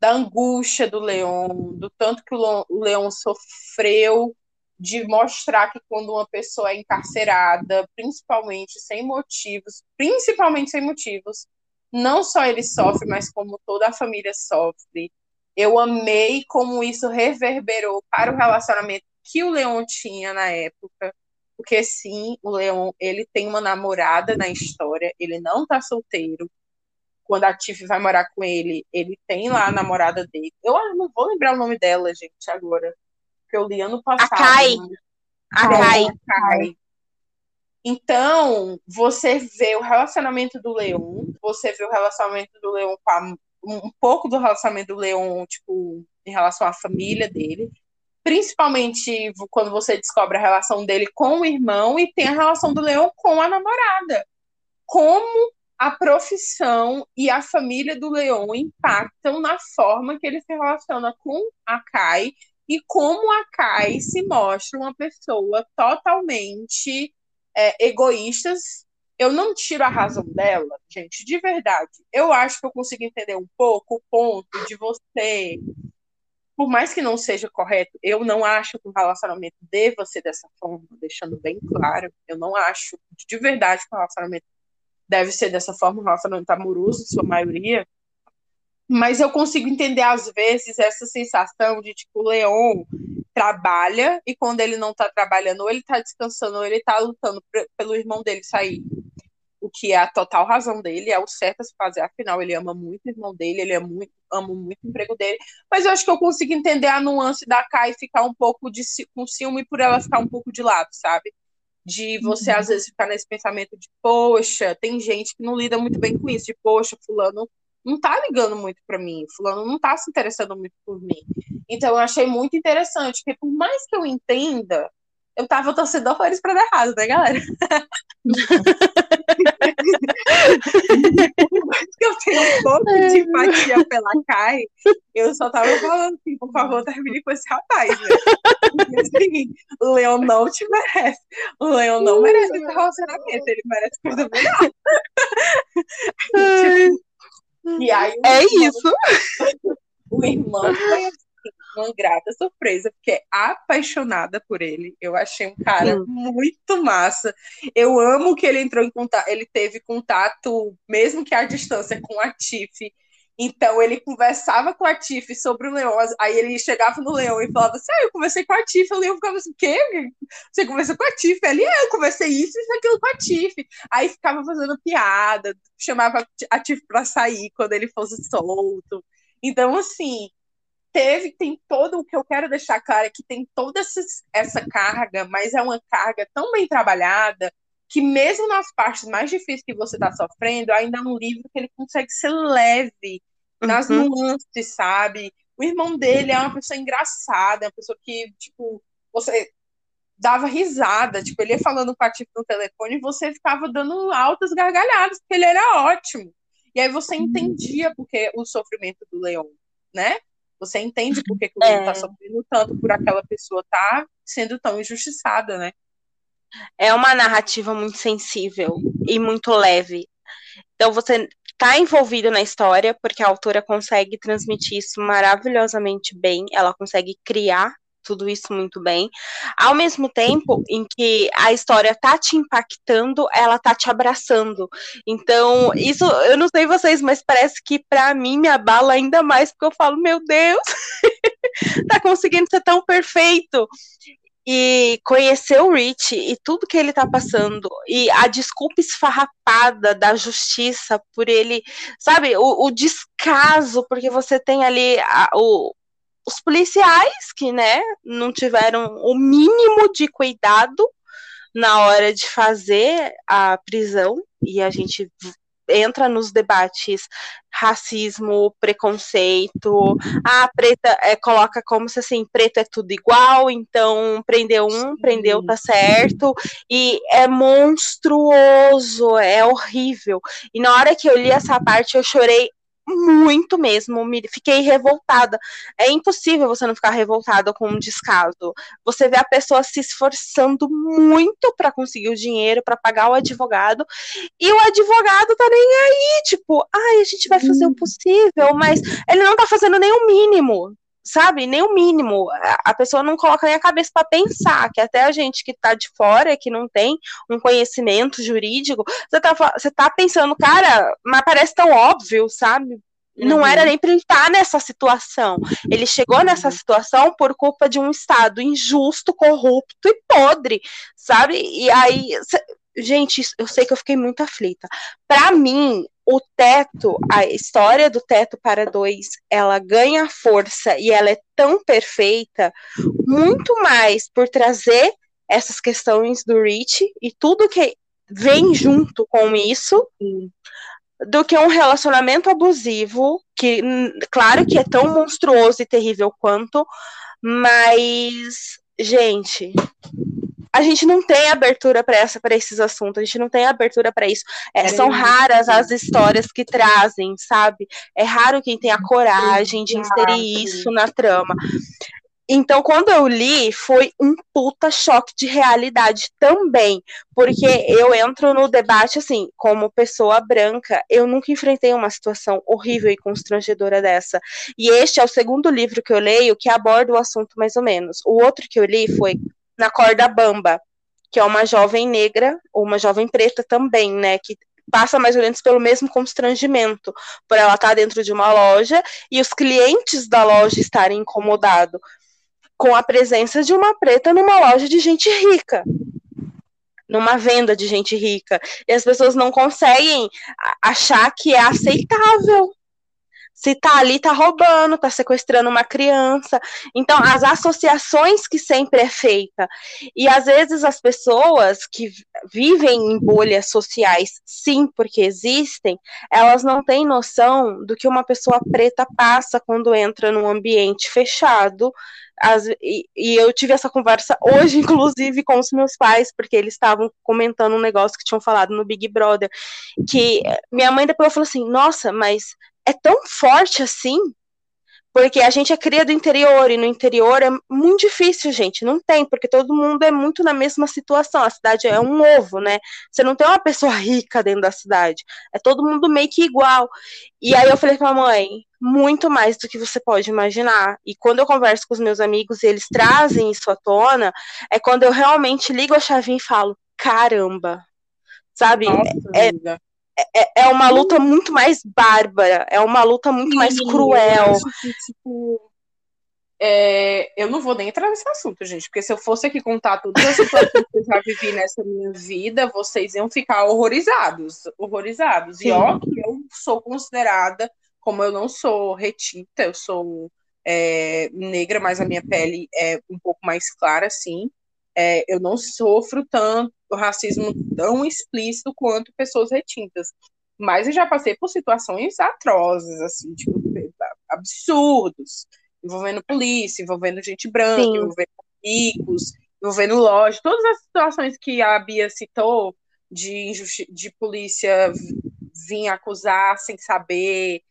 da angústia do Leão, do tanto que o Leão sofreu de mostrar que quando uma pessoa é encarcerada, principalmente sem motivos, principalmente sem motivos, não só ele sofre, mas como toda a família sofre. Eu amei como isso reverberou para o relacionamento que o Leon tinha na época, porque sim, o Leon, ele tem uma namorada na história, ele não tá solteiro. Quando a Tiff vai morar com ele, ele tem lá a namorada dele. Eu não vou lembrar o nome dela, gente, agora que eu li ano passado. A Kai. A Kai. Kai. Então, você vê o relacionamento do Leon, você vê o relacionamento do Leon com a, um pouco do relacionamento do Leon, tipo, em relação à família dele, principalmente quando você descobre a relação dele com o irmão e tem a relação do Leon com a namorada. Como a profissão e a família do Leon impactam na forma que ele se relaciona com a Kai e como a Kai se mostra uma pessoa totalmente é, egoísta. Eu não tiro a razão dela, gente, de verdade. Eu acho que eu consigo entender um pouco o ponto de você, por mais que não seja correto, eu não acho que o relacionamento deva ser dessa forma, deixando bem claro. Eu não acho de verdade que o relacionamento deve ser dessa forma, um relacionamento amoroso, em sua maioria mas eu consigo entender, às vezes, essa sensação de, tipo, o Leon trabalha e quando ele não tá trabalhando, ou ele tá descansando, ou ele tá lutando pelo irmão dele sair. O que é a total razão dele, é o certo a se fazer, afinal, ele ama muito o irmão dele, ele é muito, ama muito o emprego dele. Mas eu acho que eu consigo entender a nuance da Kai ficar um pouco de, com ciúme por ela ficar um pouco de lado, sabe? de você às vezes ficar nesse pensamento de poxa, tem gente que não lida muito bem com isso, de poxa, fulano não tá ligando muito para mim, fulano não tá se interessando muito por mim. Então eu achei muito interessante, porque por mais que eu entenda, eu tava torcendo horrores pra dar errado, né, galera? eu tenha um pouco de empatia pela Kai, eu só tava falando assim, por favor, termine com esse rapaz, né? Porque, assim, o Leão não te merece. O Leão não merece esse relacionamento, ele merece coisa melhor. tipo, e aí, é irmão, isso. O irmão foi uma grata surpresa, porque é apaixonada por ele. Eu achei um cara muito massa. Eu amo que ele entrou em contato, ele teve contato, mesmo que à distância, com a Tiff então ele conversava com a Tiff sobre o Leão, aí ele chegava no Leão e falava assim: Ah, eu conversei com a Tiff, o Leão ficava assim: Quê? Você conversou com a Tiff? Ele, é, eu conversei isso e aquilo com a Tiff. Aí ficava fazendo piada, chamava a Tiff pra sair quando ele fosse solto. Então, assim, teve, tem todo o que eu quero deixar claro é que tem toda essa, essa carga, mas é uma carga tão bem trabalhada que mesmo nas partes mais difíceis que você está sofrendo, ainda é um livro que ele consegue ser leve nas uhum. nuances, sabe? O irmão dele é uma pessoa engraçada, é uma pessoa que, tipo, você dava risada, tipo, ele ia falando com a Tiff no telefone e você ficava dando altas gargalhadas, porque ele era ótimo. E aí você uhum. entendia porque o sofrimento do Leon, né? Você entende por que, que o Leon está é. sofrendo tanto por aquela pessoa tá sendo tão injustiçada, né? é uma narrativa muito sensível e muito leve. Então você está envolvido na história porque a autora consegue transmitir isso maravilhosamente bem, ela consegue criar tudo isso muito bem. Ao mesmo tempo em que a história tá te impactando, ela tá te abraçando. Então, isso, eu não sei vocês, mas parece que para mim me abala ainda mais, porque eu falo, meu Deus, tá conseguindo ser tão perfeito. e conhecer o Rich e tudo que ele tá passando e a desculpa esfarrapada da justiça por ele, sabe, o, o descaso, porque você tem ali a, o, os policiais que, né, não tiveram o mínimo de cuidado na hora de fazer a prisão e a gente entra nos debates racismo, preconceito, a preta é, coloca como se assim, preto é tudo igual, então prendeu um, prendeu, tá certo, e é monstruoso, é horrível. E na hora que eu li essa parte, eu chorei muito mesmo, me, fiquei revoltada. É impossível você não ficar revoltada com um descaso. Você vê a pessoa se esforçando muito para conseguir o dinheiro, para pagar o advogado, e o advogado tá nem aí, tipo, ai, a gente vai fazer o uhum. possível, mas ele não tá fazendo nem o mínimo sabe, nem o mínimo. A pessoa não coloca nem a cabeça para pensar, que até a gente que está de fora, que não tem um conhecimento jurídico, você tá, você tá pensando, cara, mas parece tão óbvio, sabe? Não uhum. era nem para ele estar nessa situação. Ele chegou uhum. nessa situação por culpa de um Estado injusto, corrupto e podre, sabe? E aí, gente, eu sei que eu fiquei muito aflita. Para mim, o teto, a história do teto para dois, ela ganha força e ela é tão perfeita, muito mais por trazer essas questões do Rich e tudo que vem junto com isso, do que um relacionamento abusivo, que, claro que é tão monstruoso e terrível quanto, mas, gente, a gente não tem abertura para essa para esses assuntos, a gente não tem abertura para isso. É, são raras as histórias que trazem, sabe? É raro quem tem a coragem de inserir isso na trama. Então, quando eu li, foi um puta choque de realidade também, porque eu entro no debate assim, como pessoa branca, eu nunca enfrentei uma situação horrível e constrangedora dessa. E este é o segundo livro que eu leio que aborda o assunto mais ou menos. O outro que eu li foi na corda bamba, que é uma jovem negra, ou uma jovem preta também, né, que passa mais ou menos pelo mesmo constrangimento, por ela estar dentro de uma loja e os clientes da loja estarem incomodados com a presença de uma preta numa loja de gente rica. Numa venda de gente rica. E as pessoas não conseguem achar que é aceitável se tá ali, tá roubando, tá sequestrando uma criança. Então, as associações que sempre é feita. E às vezes as pessoas que vivem em bolhas sociais, sim, porque existem, elas não têm noção do que uma pessoa preta passa quando entra num ambiente fechado. As, e, e, eu tive essa conversa hoje, inclusive, com os meus pais, porque eles estavam comentando um negócio que tinham falado no Big Brother. Que minha mãe depois falou assim: Nossa, mas é tão forte assim, porque a gente é cria do interior, e no interior é muito difícil, gente, não tem, porque todo mundo é muito na mesma situação, a cidade é um ovo, né, você não tem uma pessoa rica dentro da cidade, é todo mundo meio que igual, e aí eu falei pra mãe, muito mais do que você pode imaginar, e quando eu converso com os meus amigos e eles trazem isso à tona, é quando eu realmente ligo a chavinha e falo, caramba, sabe, Nossa, é, é, é uma luta muito mais bárbara, é uma luta muito mais cruel. Eu, que, tipo, é, eu não vou nem entrar nesse assunto, gente, porque se eu fosse aqui contar todas as situações que eu já vivi nessa minha vida, vocês iam ficar horrorizados, horrorizados. Sim. E ó, que eu sou considerada, como eu não sou retinta, eu sou é, negra, mas a minha pele é um pouco mais clara, assim. É, eu não sofro tanto racismo tão explícito quanto pessoas retintas. Mas eu já passei por situações atrozes, assim, tipo, absurdos, envolvendo polícia, envolvendo gente branca, Sim. envolvendo ricos, envolvendo loja, todas as situações que a Bia citou de, de polícia vir acusar sem saber.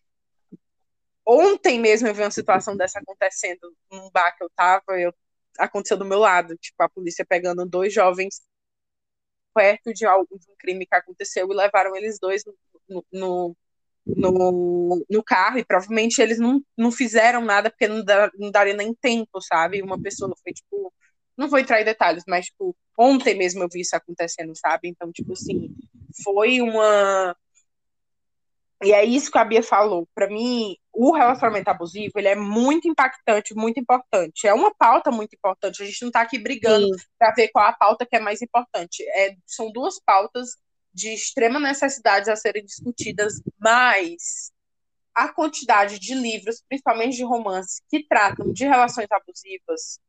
Ontem mesmo eu vi uma situação dessa acontecendo num bar que eu tava, eu, aconteceu do meu lado, tipo, a polícia pegando dois jovens perto de algum crime que aconteceu e levaram eles dois no, no, no, no carro e provavelmente eles não, não fizeram nada porque não, não daria nem tempo, sabe? Uma pessoa foi tipo, não vou entrar em detalhes, mas tipo, ontem mesmo eu vi isso acontecendo, sabe? Então, tipo assim, foi uma E é isso que a Bia falou. Para mim, o relacionamento abusivo ele é muito impactante, muito importante. É uma pauta muito importante. A gente não está aqui brigando para ver qual a pauta que é mais importante. É, são duas pautas de extrema necessidade a serem discutidas, mas a quantidade de livros, principalmente de romances, que tratam de relações abusivas,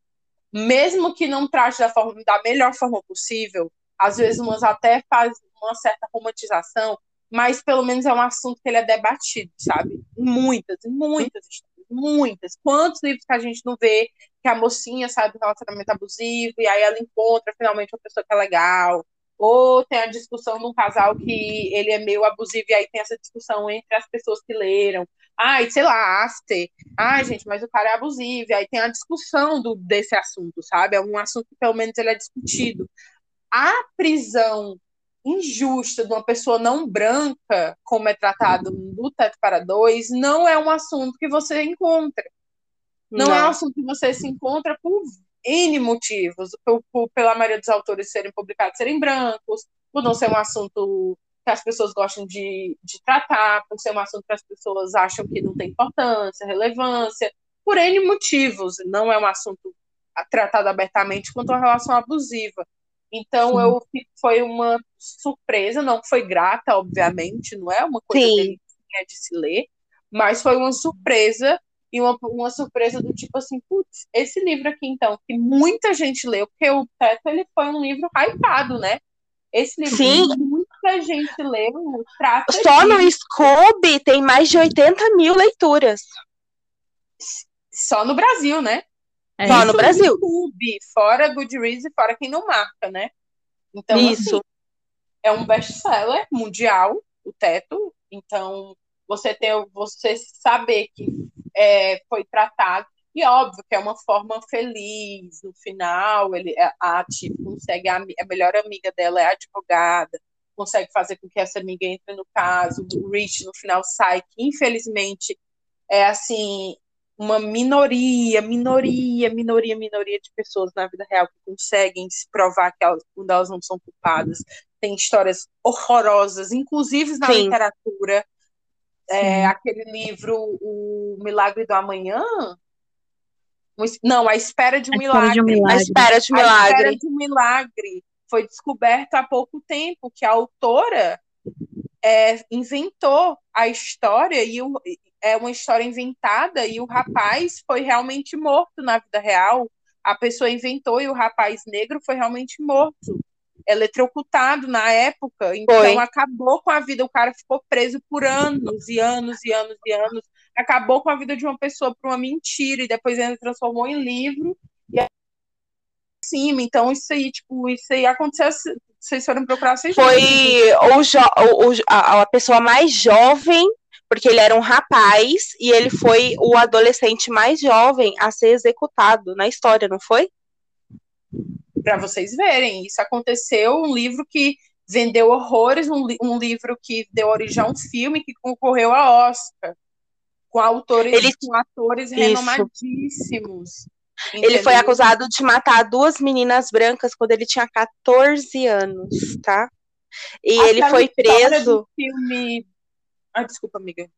mesmo que não trate da, forma, da melhor forma possível, às vezes umas até fazem uma certa romantização, mas pelo menos é um assunto que ele é debatido, sabe? Muitas, muitas histórias, muitas. Quantos livros que a gente não vê que a mocinha sai do relacionamento abusivo e aí ela encontra finalmente uma pessoa que é legal, ou tem a discussão de um casal que ele é meio abusivo e aí tem essa discussão entre as pessoas que leram. Ai, sei lá, After. Ai, gente, mas o cara é abusivo. E aí tem a discussão do, desse assunto, sabe? É um assunto que pelo menos ele é discutido. A prisão injusta de uma pessoa não branca, como é tratado no Teto para Dois, não é um assunto que você encontra. Não, não. é um assunto que você se encontra por N motivos, por, por, pela maioria dos autores serem publicados serem brancos, por não ser um assunto que as pessoas gostam de, de tratar, por ser um assunto que as pessoas acham que não tem importância, relevância, por N motivos. Não é um assunto tratado abertamente quanto a relação abusiva. Então eu foi uma surpresa, não foi grata, obviamente, não é uma coisa que de se ler, mas foi uma surpresa e uma, uma surpresa do tipo assim, putz, esse livro aqui então, que muita gente leu, porque o Teto ele foi um livro hypado, né? Esse livro Sim. muita gente leu, trata Só de... no Scooby tem mais de 80 mil leituras. Só no Brasil, né? É. Só no Brasil. YouTube, fora Goodreads e fora quem não marca, né? Então, Isso. Assim, é um best-seller mundial, o Teto. Então, você ter, você saber que é, foi tratado. E óbvio que é uma forma feliz. No final, ele, a Tiff consegue, a, a melhor amiga dela é advogada, consegue fazer com que essa amiga entre no caso. O Rich, no final, sai, que infelizmente é assim, uma minoria, minoria, minoria, minoria de pessoas na vida real que conseguem se provar que elas, quando elas não são culpadas. Tem histórias horrorosas, inclusive na Sim. literatura. É, aquele livro, O Milagre do Amanhã. Não, A Espera de um, milagre. De um milagre. A Espera de um Milagre. A Espera de um Milagre. Foi descoberto há pouco tempo que a autora é, inventou a história e o, é uma história inventada e o rapaz foi realmente morto na vida real. A pessoa inventou e o rapaz negro foi realmente morto, eletrocutado na época. Então foi. acabou com a vida. O cara ficou preso por anos e anos e anos e anos. Acabou com a vida de uma pessoa por uma mentira e depois ele transformou em livro. E cima. Então, isso aí, tipo, isso aí aconteceu. Vocês foram procurar vocês Foi o, jo o, a, a pessoa mais jovem porque ele era um rapaz e ele foi o adolescente mais jovem a ser executado na história, não foi? Para vocês verem, isso aconteceu, um livro que vendeu horrores, um, um, livro que deu origem a um filme que concorreu a Oscar, com autores, ele... com atores isso. renomadíssimos. Entendeu? Ele foi acusado de matar duas meninas brancas quando ele tinha 14 anos, tá? E Aquela ele foi preso. Do filme ah, desculpa, amiga.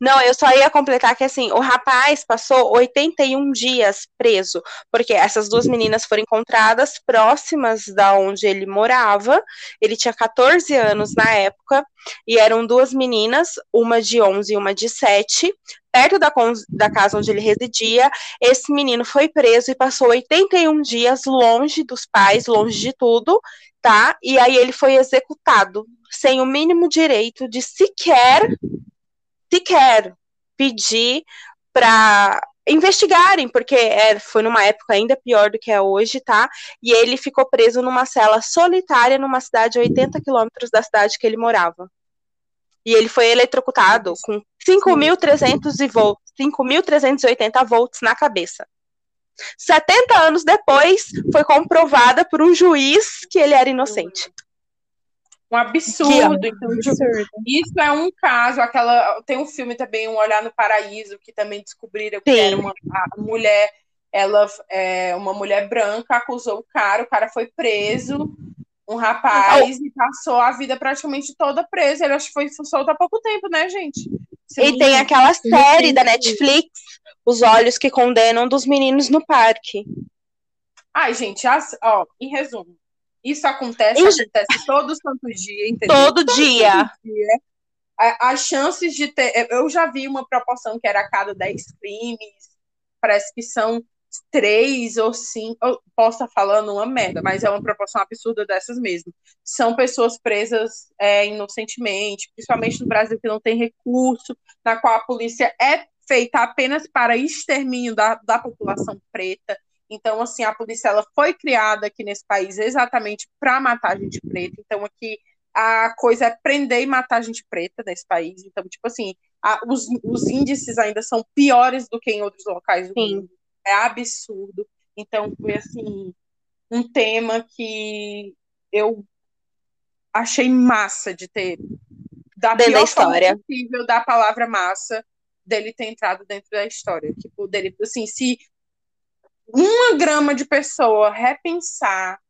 Não, eu só ia completar que assim, o rapaz passou 81 dias preso, porque essas duas meninas foram encontradas próximas da onde ele morava. Ele tinha 14 anos na época, e eram duas meninas, uma de 11 e uma de 7, perto da, da casa onde ele residia. Esse menino foi preso e passou 81 dias longe dos pais, longe de tudo, tá? E aí ele foi executado sem o mínimo direito de sequer, sequer pedir para investigarem, porque é, foi numa época ainda pior do que é hoje, tá? E ele ficou preso numa cela solitária numa cidade a 80 quilômetros da cidade que ele morava. E ele foi eletrocutado com 5.300 volts, 5.380 volts na cabeça. 70 anos depois, foi comprovada por um juiz que ele era inocente. Um absurdo. Então, absurdo. Isso é um caso, aquela. Tem um filme também, Um Olhar no Paraíso, que também descobriram que Sim. era uma mulher, ela é uma mulher branca, acusou o cara, o cara foi preso. Um rapaz e passou a vida praticamente toda preso. Ele acho que foi solto há pouco tempo, né, gente? Sim, e tem aquela série da Netflix, Os Olhos que Condenam dos Meninos no Parque. Ai, gente, as, ó, em resumo, isso acontece, acontece todo santo dia, entendeu? Todo, todo dia. dia. As chances de ter. Eu já vi uma proporção que era a cada 10 crimes, parece que são três ou cinco, eu posso estar falando uma merda, mas é uma proporção absurda dessas mesmo. São pessoas presas é, inocentemente, principalmente no Brasil que não tem recurso, na qual a polícia é feita apenas para extermínio da, da população preta. Então, assim, a polícia ela foi criada aqui nesse país exatamente para matar gente preta. Então, aqui a coisa é prender e matar gente preta nesse país. Então, tipo assim, a, os, os índices ainda são piores do que em outros locais do Sim. mundo é absurdo. Então, foi assim, um tema que eu achei massa de ter da dentro pior da história possível da palavra massa dele ter entrado dentro da história. Tipo, dele, assim, se uma grama de pessoa repensar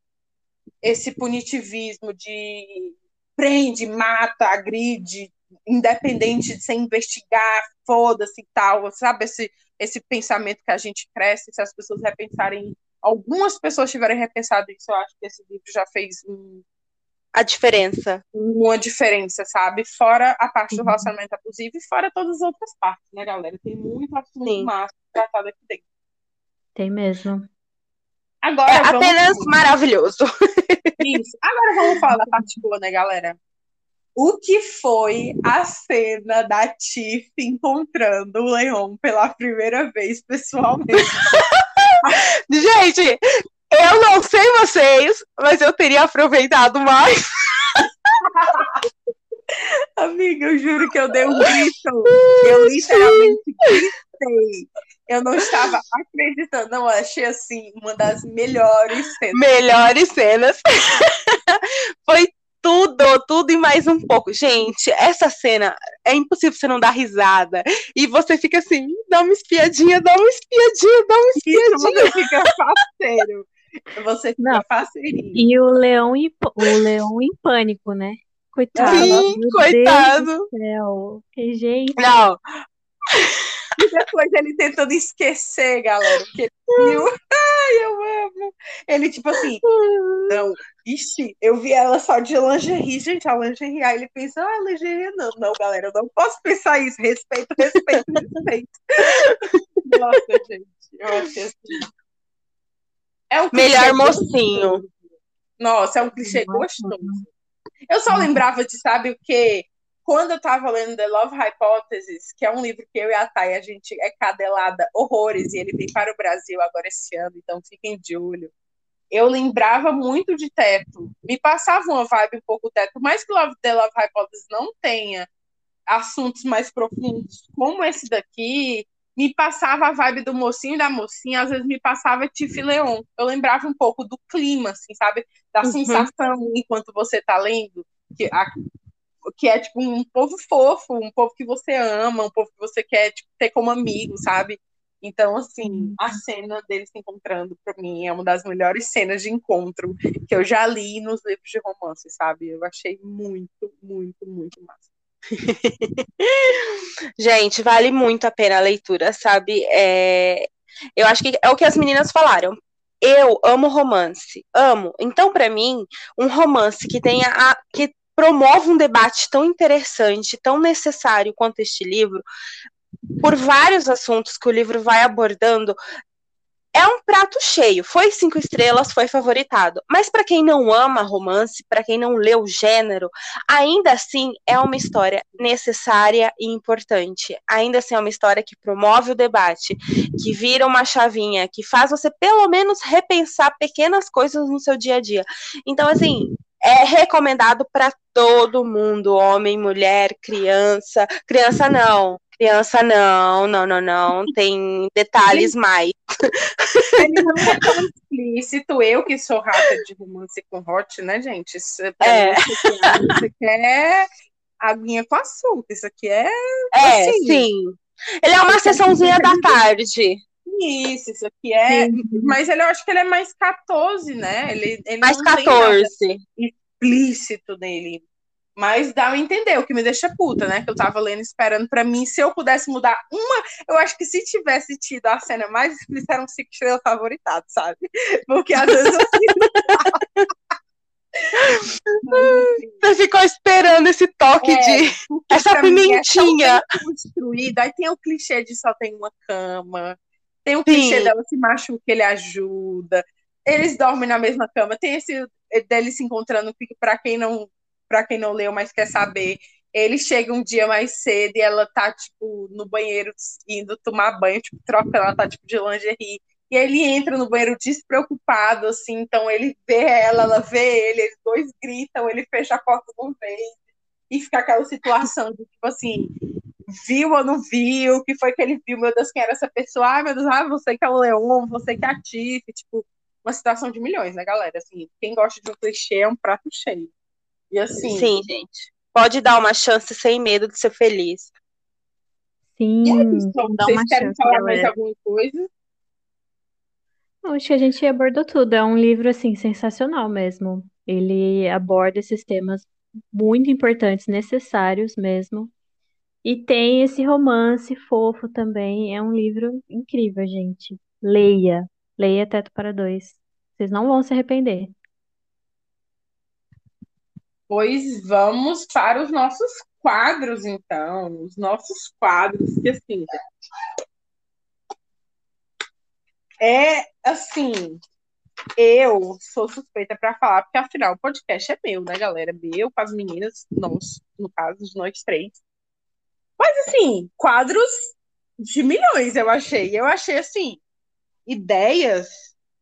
esse punitivismo de prende, mata, agride, independente de sem investigar, foda-se e tal, sabe? Esse, esse pensamento que a gente cresce, se as pessoas repensarem, algumas pessoas tiverem repensado isso, eu acho que esse livro já fez um, a diferença. Uma diferença, sabe? Fora a parte do uhum. relacionamento abusivo e fora todas as outras partes, né, galera? Tem muito assunto Sim. massa tratado aqui dentro. Tem mesmo. Agora é vamos... apenas maravilhoso. Isso. Agora vamos falar da parte boa, né, galera? o que foi a cena da Tiff encontrando o Leon pela primeira vez pessoalmente. Gente, eu não sei vocês, mas eu teria aproveitado mais. Amiga, eu juro que eu dei um grito. Eu literalmente gritei. Eu não estava acreditando. Não, achei assim uma das melhores cenas. Melhores cenas. Foi tudo, tudo e mais um pouco. Gente, essa cena é impossível você não dar risada. E você fica assim, dá uma espiadinha, dá uma espiadinha, dá uma espiadinha. Isso, você fica parceiro. Você fica não. parceirinho. E o leão, em, o leão em pânico, né? Coitado. Sim, coitado. Deus do céu. Que jeito. Não. E depois ele tentando esquecer, galera, que ele viu. Ai, eu amo. Ele, tipo assim, não, ixi, eu vi ela só de lingerie, gente, a lingerie. Aí ele pensa, ah, lingerie não. Não, galera, eu não posso pensar isso. Respeito, respeito, respeito. Nossa, gente, eu achei assim. É um Melhor mocinho. Gostoso. Nossa, é um clichê gostoso. Eu só lembrava de, sabe o quê? Quando eu estava lendo The Love Hypothesis, que é um livro que eu e a Thay, a gente é cadelada horrores, e ele vem para o Brasil agora esse ano, então fiquem de olho. Eu lembrava muito de Teto. Me passava uma vibe um pouco Teto, mais que Love, The Love Hypothesis não tenha assuntos mais profundos como esse daqui, me passava a vibe do mocinho e da mocinha, às vezes me passava Tiff Leon. Eu lembrava um pouco do clima, assim, sabe? Da uhum. sensação enquanto você tá lendo, que a, que é tipo um povo fofo, um povo que você ama, um povo que você quer tipo, ter como amigo, sabe? Então, assim, a cena deles se encontrando, para mim, é uma das melhores cenas de encontro que eu já li nos livros de romance, sabe? Eu achei muito, muito, muito massa. Gente, vale muito a pena a leitura, sabe? É... Eu acho que é o que as meninas falaram. Eu amo romance, amo. Então, para mim, um romance que tenha a, que promove um debate tão interessante, tão necessário quanto este livro, por vários assuntos que o livro vai abordando, é um prato cheio. Foi cinco estrelas, foi favoritado. Mas para quem não ama romance, para quem não lê o gênero, ainda assim é uma história necessária e importante. Ainda assim é uma história que promove o debate, que vira uma chavinha, que faz você pelo menos repensar pequenas coisas no seu dia a dia. Então, assim, é recomendado para todo mundo, homem, mulher, criança. Criança não. Criança não, não, não, não. Tem detalhes mais. Ele não é tão explícito. Eu que sou rata de romance com hot, né, gente? Isso, é. é. Você quer aguinha com açúcar. Isso aqui é. É, assim, sim. Ele é uma sessãozinha da tarde. Isso, isso aqui é. Sim. Mas ele, eu acho que ele é mais 14, né? Ele, ele Mais não tem nada 14. explícito nele. Mas dá a entender, o que me deixa puta, né? Que eu tava lendo esperando pra mim, se eu pudesse mudar uma. Eu acho que se tivesse tido a cena mais explícita, era um cinco estrelas favoritado, sabe? Porque às vezes eu sinto. Você ficou esperando esse toque É, de. Essa é pimentinha. bem construída. Aí tem o clichê de só tem uma cama. Tem o clichê dela se machuca, ele ajuda. Eles dormem na mesma cama. Tem esse dele se encontrando, que pra quem não, para quem não leu, mas quer saber. Ele chega um dia mais cedo e ela tá, tipo, no banheiro indo tomar banho, tipo, trocando, ela tá, tipo, de lingerie. E ele entra no banheiro despreocupado, assim, então ele vê ela, ela vê ele, eles dois gritam, ele fecha a porta de uma vez. E fica aquela situação de, tipo assim, viu ou não viu, o que foi que ele viu, meu Deus, quem era essa pessoa? Ai, meu Deus, ah, você que é o Leon, você que é a Tiff, tipo, uma situação de milhões, né, galera? Assim, quem gosta de um clichê é um prato cheio. E assim, Sim, gente. Pode dar uma chance sem medo de ser feliz. Sim, e é isso. Vocês uma querem chance, falar mais galera. alguma coisa? Acho que a gente abordou tudo. É um livro, assim, sensacional mesmo. Ele aborda esses temas muito importantes, necessários mesmo. E tem esse romance fofo também. É um livro incrível, gente. Leia. Leia Teto para Dois. Vocês não vão se arrepender. Pois vamos para os nossos quadros, então. Os nossos quadros, que assim. É assim. Eu sou suspeita para falar, porque afinal o podcast é meu, né, galera? Meu, com as meninas, nós, no caso de nós três. Mas assim, quadros de milhões, eu achei. Eu achei assim, ideias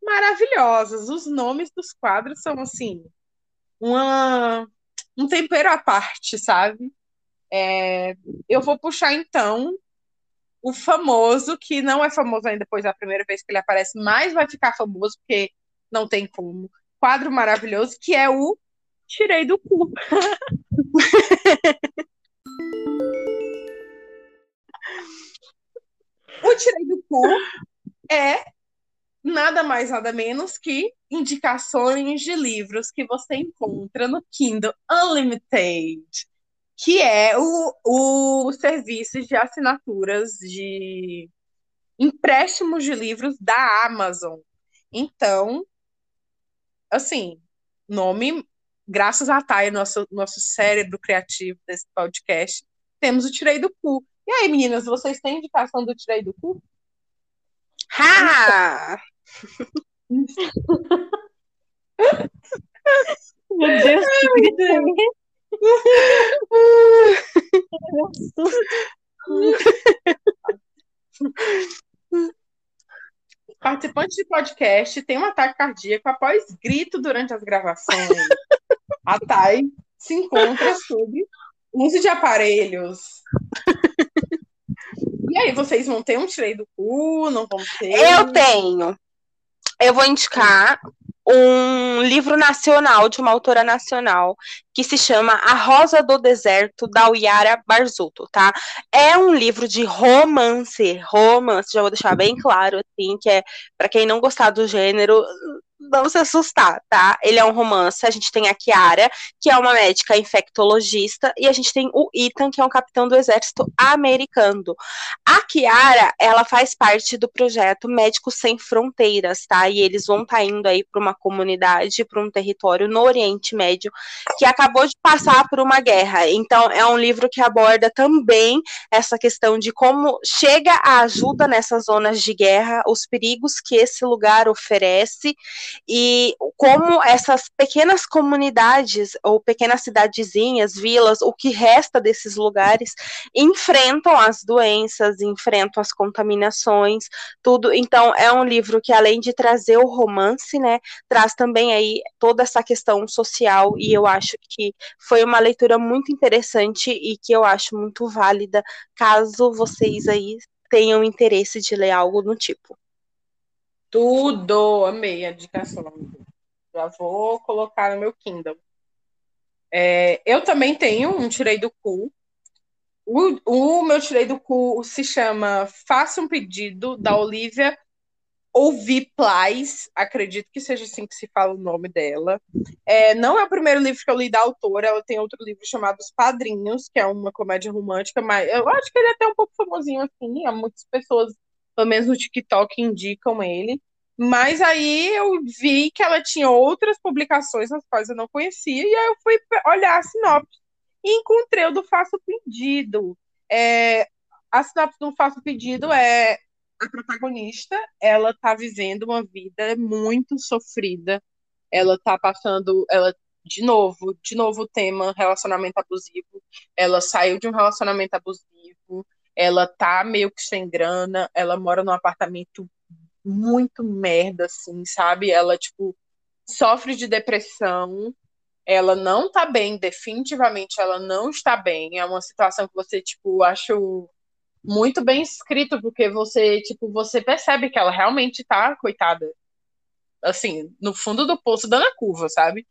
maravilhosas. Os nomes dos quadros são assim, uma, um tempero à parte, sabe? É, eu vou puxar então o famoso, que não é famoso ainda depois da primeira vez que ele aparece, mas vai ficar famoso porque não tem como. Quadro maravilhoso, que é o Tirei do cu. o Tirei do cu é nada mais, nada menos que indicações de livros que você encontra no Kindle Unlimited, que é o, o serviço de assinaturas de empréstimos de livros da Amazon. Então, assim, nome, graças a Thay, nosso, nosso cérebro criativo desse podcast, temos o Tirei do Cu. E aí, meninas, vocês têm indicação do Tirei do Cu? Ha! Meu Deus, que gritei. Meu susto. Participante de podcast tem um ataque cardíaco após grito durante as gravações. A Thay se encontra sob uso de aparelhos. E aí, vocês vão ter um tirei do cu? Não vão ter? Eu tenho. Eu vou indicar um livro nacional de uma autora nacional que se chama A Rosa do Deserto da Uyara Barzuto, tá? É um livro de romance, romance, já vou deixar bem claro assim, que é para quem não gostar do gênero, não se assustar, tá? Ele é um romance. A gente tem a Kiara, que é uma médica infectologista, e a gente tem o Ethan, que é um capitão do exército americano. A Kiara, ela faz parte do projeto Médicos Sem Fronteiras, tá? E eles vão estar tá indo aí para uma comunidade, para um território no Oriente Médio, que acabou de passar por uma guerra. Então, é um livro que aborda também essa questão de como chega a ajuda nessas zonas de guerra, os perigos que esse lugar oferece e como essas pequenas comunidades ou pequenas cidadezinhas, vilas, o que resta desses lugares enfrentam as doenças, enfrentam as contaminações, tudo. Então é um livro que além de trazer o romance, né, traz também aí toda essa questão social e eu acho que foi uma leitura muito interessante e que eu acho muito válida, caso vocês aí tenham interesse de ler algo do tipo. Tudo! Amei a indicação. Já vou colocar no meu Kindle. É, eu também tenho um Tirei do Cu. O, o meu Tirei do Cu se chama Faça um Pedido, da Olivia Ouvi Plais, acredito que seja assim que se fala o nome dela. É, não é o primeiro livro que eu li da autora, ela tem outro livro chamado Os Padrinhos, que é uma comédia romântica, mas eu acho que ele é até um pouco famosinho assim, muitas pessoas, pelo menos no TikTok, indicam ele. Mas aí eu vi que ela tinha outras publicações nas quais eu não conhecia, e aí eu fui olhar a sinopse e encontrei o do Faço Pedido. É, a sinopse do Faço Pedido é a protagonista, ela tá vivendo uma vida muito sofrida. Ela tá passando, ela de novo, de novo o tema relacionamento abusivo. Ela saiu de um relacionamento abusivo, ela tá meio que sem grana, ela mora num apartamento muito merda assim, sabe? Ela tipo sofre de depressão, ela não tá bem, definitivamente ela não está bem. É uma situação que você tipo acho muito bem escrito, porque você, tipo, você percebe que ela realmente tá, coitada, assim, no fundo do poço dando a curva, sabe?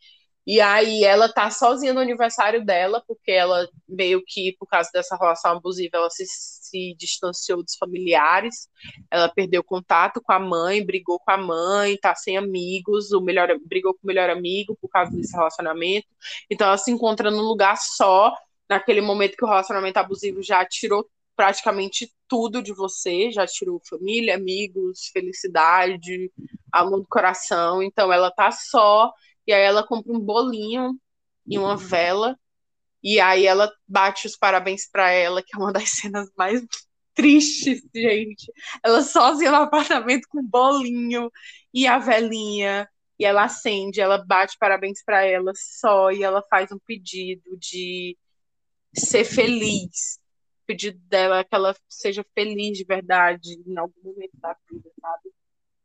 E aí ela tá sozinha no aniversário dela, porque ela meio que, por causa dessa relação abusiva, ela se, se distanciou dos familiares, ela perdeu contato com a mãe, brigou com a mãe, tá sem amigos, o melhor brigou com o melhor amigo por causa desse relacionamento. Então ela se encontra num lugar só, naquele momento que o relacionamento abusivo já tirou praticamente tudo de você, já tirou família, amigos, felicidade, amor do coração. Então ela tá só, e aí ela compra um bolinho e uma vela, e aí ela bate os parabéns para ela, que é uma das cenas mais tristes, gente. Ela sozinha no apartamento com um bolinho e a velinha, e ela acende, ela bate parabéns para ela só, e ela faz um pedido de ser feliz pedido dela é que ela seja feliz de verdade em algum momento da vida, sabe?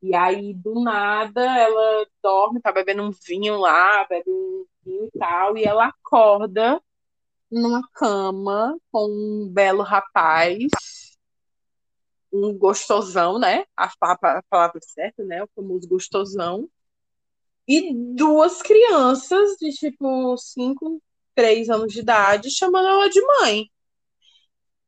E aí, do nada, ela dorme, tá bebendo um vinho lá, bebe um vinho e tal, e ela acorda numa cama com um belo rapaz, um gostosão, né? A, a, a palavra certa, né? O famoso gostosão. E duas crianças de tipo 5, 3 anos de idade chamando ela de mãe.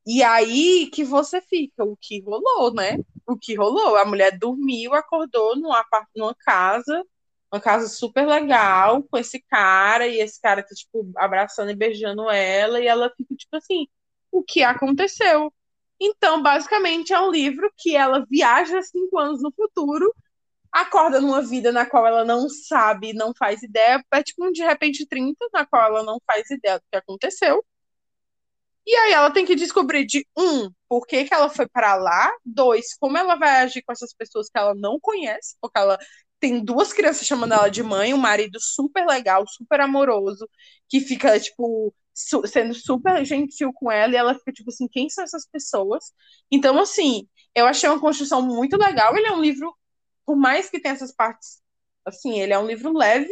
E aí que você fica, o que rolou, né? O que rolou? A mulher dormiu, acordou numa, numa casa, uma casa super legal, com esse cara, e esse cara tá, tipo, abraçando e beijando ela, e ela fica, tipo assim, o que aconteceu? Então, basicamente, é um livro que ela viaja cinco anos no futuro, acorda numa vida na qual ela não sabe, não faz ideia, é tipo um de repente 30, na qual ela não faz ideia do que aconteceu e aí ela tem que descobrir de um, por que, que ela foi para lá, dois, como ela vai agir com essas pessoas que ela não conhece, porque ela tem duas crianças chamando ela de mãe, um marido super legal, super amoroso, que fica, tipo, su sendo super gentil com ela, e ela fica, tipo assim, quem são essas pessoas? Então, assim, eu achei uma construção muito legal. Ele é um livro, por mais que tenha essas partes, assim, ele é um livro leve,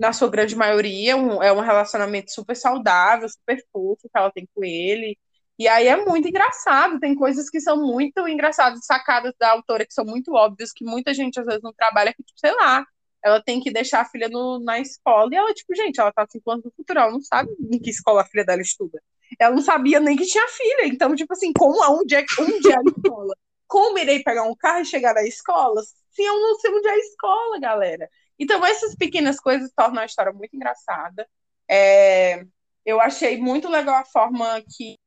na sua grande maioria, um, é um relacionamento super saudável, super fofo que ela tem com ele. E aí é muito engraçado, tem coisas que são muito engraçadas, sacadas da autora, que são muito óbvias, que muita gente às vezes não trabalha, que, tipo, sei lá, ela tem que deixar a filha no, na escola, e ela, tipo, gente, ela tá cinco anos no futuro, ela não sabe em que escola a filha dela estuda. Ela não sabia nem que tinha filha, então, tipo assim, como aonde é, onde é a escola? Como irei pegar um carro e chegar na escola? Se eu não sei onde é a escola, galera. Então, essas pequenas coisas tornam a história muito engraçada. É, eu achei muito legal a forma que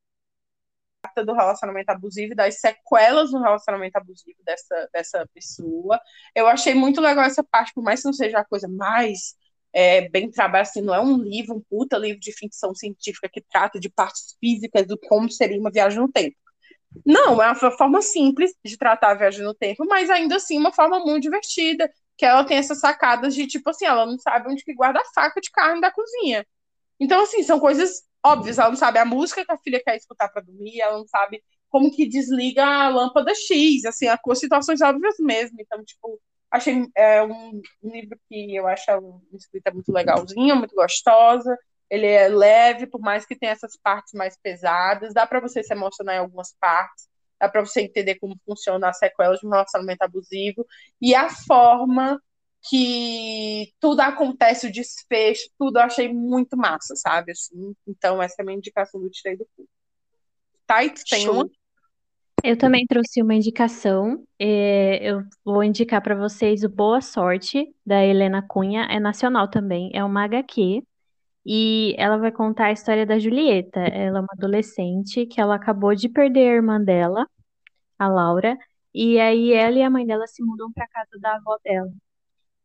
do relacionamento abusivo, das sequelas do relacionamento abusivo dessa, dessa pessoa. Eu achei muito legal essa parte, por mais que não seja a coisa mais é, bem trabalhada, assim, não é um livro, um puta livro de ficção científica que trata de partes físicas do como seria uma viagem no tempo. Não, é uma forma simples de tratar a viagem no tempo, mas ainda assim uma forma muito divertida, que ela tem essas sacadas de tipo assim, ela não sabe onde que guarda a faca de carne da cozinha. Então, assim, são coisas óbvias. Ela não sabe a música que a filha quer escutar para dormir, ela não sabe como que desliga a lâmpada X, assim, a, situações óbvias mesmo. Então, tipo, achei é, um, livro que eu acho uma escrita muito legalzinha, muito gostosa. Ele é leve, por mais que tenha essas partes mais pesadas, dá para você se emocionar em algumas partes dá para você entender como funciona as sequelas de um relacionamento abusivo e a forma que tudo acontece, o desfecho, tudo eu achei muito massa, sabe? Assim, então, essa é a minha indicação do Tirei do Cu. Tu tem uma? Eu também trouxe uma indicação. É, eu vou indicar para vocês o Boa Sorte, da Helena Cunha. É nacional também, é uma HQ. E ela vai contar a história da Julieta. Ela é uma adolescente que ela acabou de perder a irmã dela, a Laura. E aí ela e a mãe dela se mudam para casa da avó dela.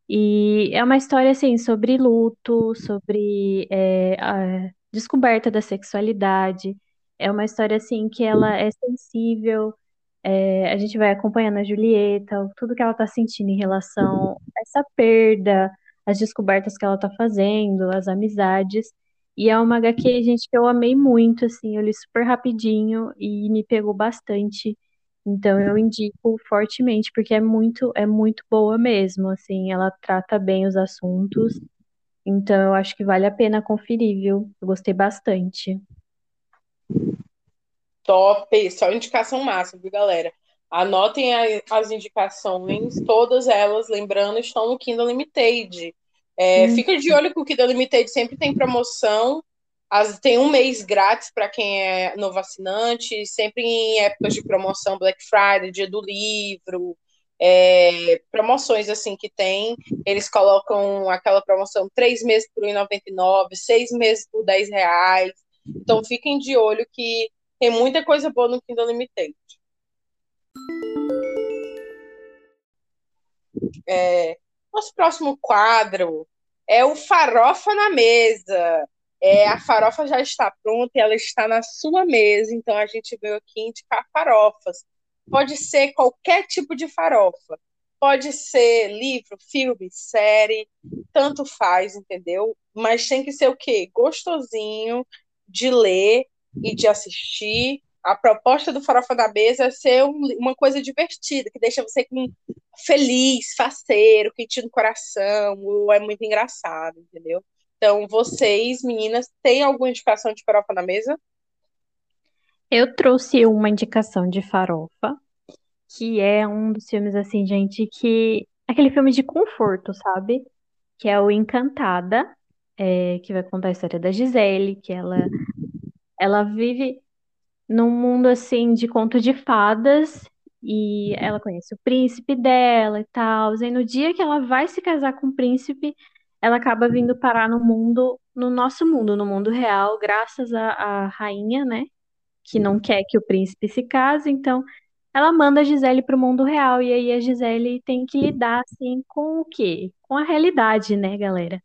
E é uma história assim sobre luto, sobre é, a descoberta da sexualidade. É uma história assim que ela é sensível. é, a gente vai acompanhando a Julieta, tudo que ela está sentindo em relação a essa perda, as descobertas que ela está fazendo, as amizades. E é uma HQ, gente, que eu amei muito, assim, eu li super rapidinho e me pegou bastante. Então eu indico fortemente, porque é muito, é muito boa mesmo, assim, ela trata bem os assuntos. Então eu acho que vale a pena conferir, viu? Eu gostei bastante. Top, só indicação máxima, viu, galera? Anotem as indicações, todas elas, lembrando, estão no Kindle Limited. É, Hum. fica de olho que o Kindle Limited sempre tem promoção. As, tem um mês grátis para quem é novo assinante, sempre em épocas de promoção, Black Friday, Dia do Livro, é, promoções assim que tem. Eles colocam aquela promoção três meses por R$ 1,99, seis meses por 10 reais. Então fiquem de olho que tem muita coisa boa no Kindle Limited. É, nosso próximo quadro é o Farofa na Mesa. É, a farofa já está pronta e ela está na sua mesa, então a gente veio aqui indicar farofas. Pode ser qualquer tipo de farofa. Pode ser livro, filme, série, tanto faz, entendeu? Mas tem que ser o quê? Gostosinho de ler e de assistir. A proposta do Farofa da Mesa é ser um- uma coisa divertida, que deixa você com feliz, faceiro, quentinho no coração, ou é muito engraçado, entendeu? Então, vocês, meninas, têm alguma indicação de farofa na mesa? Eu trouxe uma indicação de farofa, que é um dos filmes, assim, gente, que. Aquele filme de conforto, sabe? Que é o Encantada, é, que vai contar a história da Gisele, que ela, ela vive num mundo, assim, de conto de fadas, e ela conhece o príncipe dela e tal. E no dia que ela vai se casar com o príncipe, ela acaba vindo parar no mundo, no nosso mundo, no mundo real, graças à, à rainha, né? que não quer que o príncipe se case, então ela manda a Gisele para o mundo real e aí a Gisele tem que lidar assim com o quê? Com a realidade, né, galera?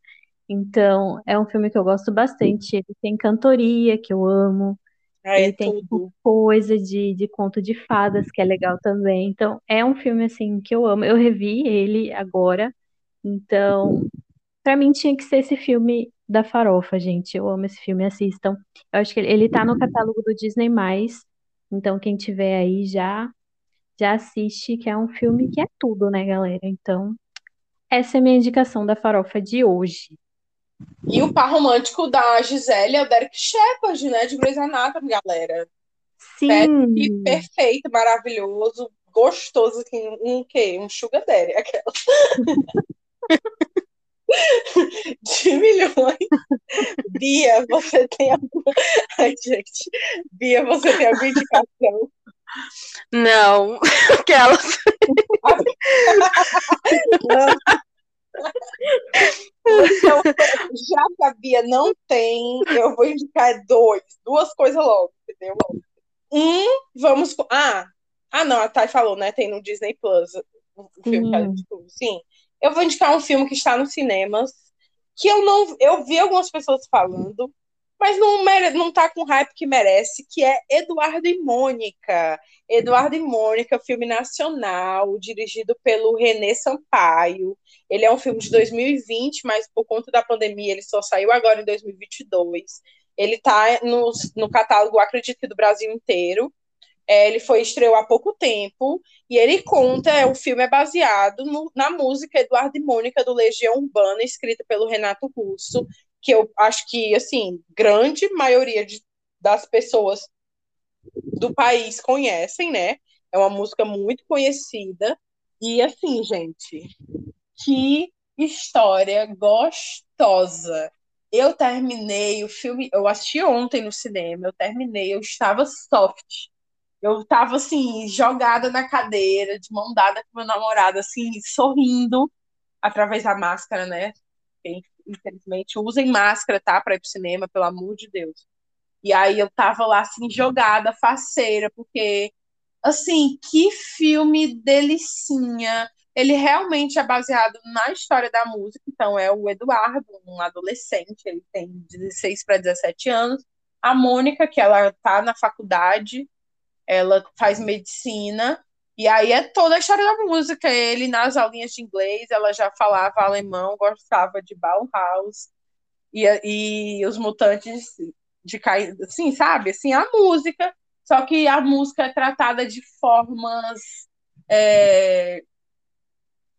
Então, é um filme que eu gosto bastante. Ele tem cantoria, que eu amo. Ah, é Ele tem tudo. coisa de, de conto de fadas, que é legal também. Então, é um filme assim que eu amo. Eu revi ele agora. Então, Pra mim tinha que ser esse filme da farofa, gente. Eu amo esse filme, assistam. Eu acho que ele, tá no catálogo do Disney+, então quem tiver aí já já assiste, que é um filme que é tudo, né, galera? Então, essa é a minha indicação da farofa de hoje. E o par romântico da Gisele é o Derek Shepard, né? De Grey's Anatomy, galera. Sim, perfeito, maravilhoso, gostoso, assim, um quê? Um sugar daddy, aquela. De milhões. Bia, você tem alguma... Ai, gente. Bia, você tem alguma indicação? Não, aquelas. Então, já que a Bia não tem, eu vou indicar dois, duas coisas logo, entendeu? Um, vamos. Ah, ah, não, a Thay falou, né? Tem no Disney Plus o filme que indicou. Sim. Eu vou indicar um filme que está nos cinemas, que eu não. Eu vi algumas pessoas falando, mas não, mere, não tá com o hype que merece, que é Eduardo e Mônica. Eduardo e Mônica, filme nacional, dirigido pelo René Sampaio. Ele é um filme de 2020, mas por conta da pandemia ele só saiu agora em 2022. Ele está no, no catálogo, acredito que do Brasil inteiro. É, ele foi estreou há pouco tempo e ele conta, é, o filme é baseado no- na música Eduardo e Mônica do Legião Urbana, escrita pelo Renato Russo, que eu acho que assim grande maioria de, das pessoas do país conhecem, né? É uma música muito conhecida e assim, gente, que história gostosa. Eu terminei o filme, eu assisti ontem no cinema, eu terminei, eu estava soft. Eu tava assim, jogada na cadeira, de mão dada com meu namorado, assim, sorrindo através da máscara, né? Infelizmente, usem máscara, tá? Pra ir pro cinema, pelo amor de Deus. E aí eu tava lá, assim, jogada, faceira, porque, assim, que filme delicinha. Ele realmente é baseado na história da música, então é o Eduardo, um adolescente, ele tem 16 para 17 anos. A Mônica, que ela tá na faculdade, ela faz medicina, e aí é toda a história da música. Ele, nas aulinhas de inglês, ela já falava alemão, gostava de Bauhaus, e, e os mutantes de cair, assim, sabe? Assim, a música, só que a música é tratada de formas é,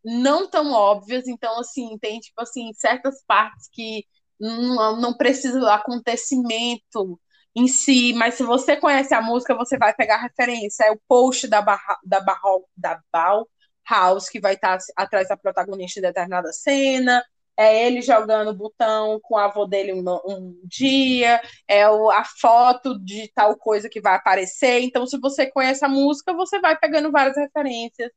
não tão óbvias, então, assim, tem, tipo assim, certas partes que não, não precisa do acontecimento em si, mas se você conhece a música, você vai pegar referência. É o post da, barra, da, barra, da Bauhaus, que vai estar atrás da protagonista em determinada cena. É ele jogando botão com a avó dele um, um dia, é o, a foto de tal coisa que vai aparecer. Então, se você conhece a música, você vai pegando várias referências.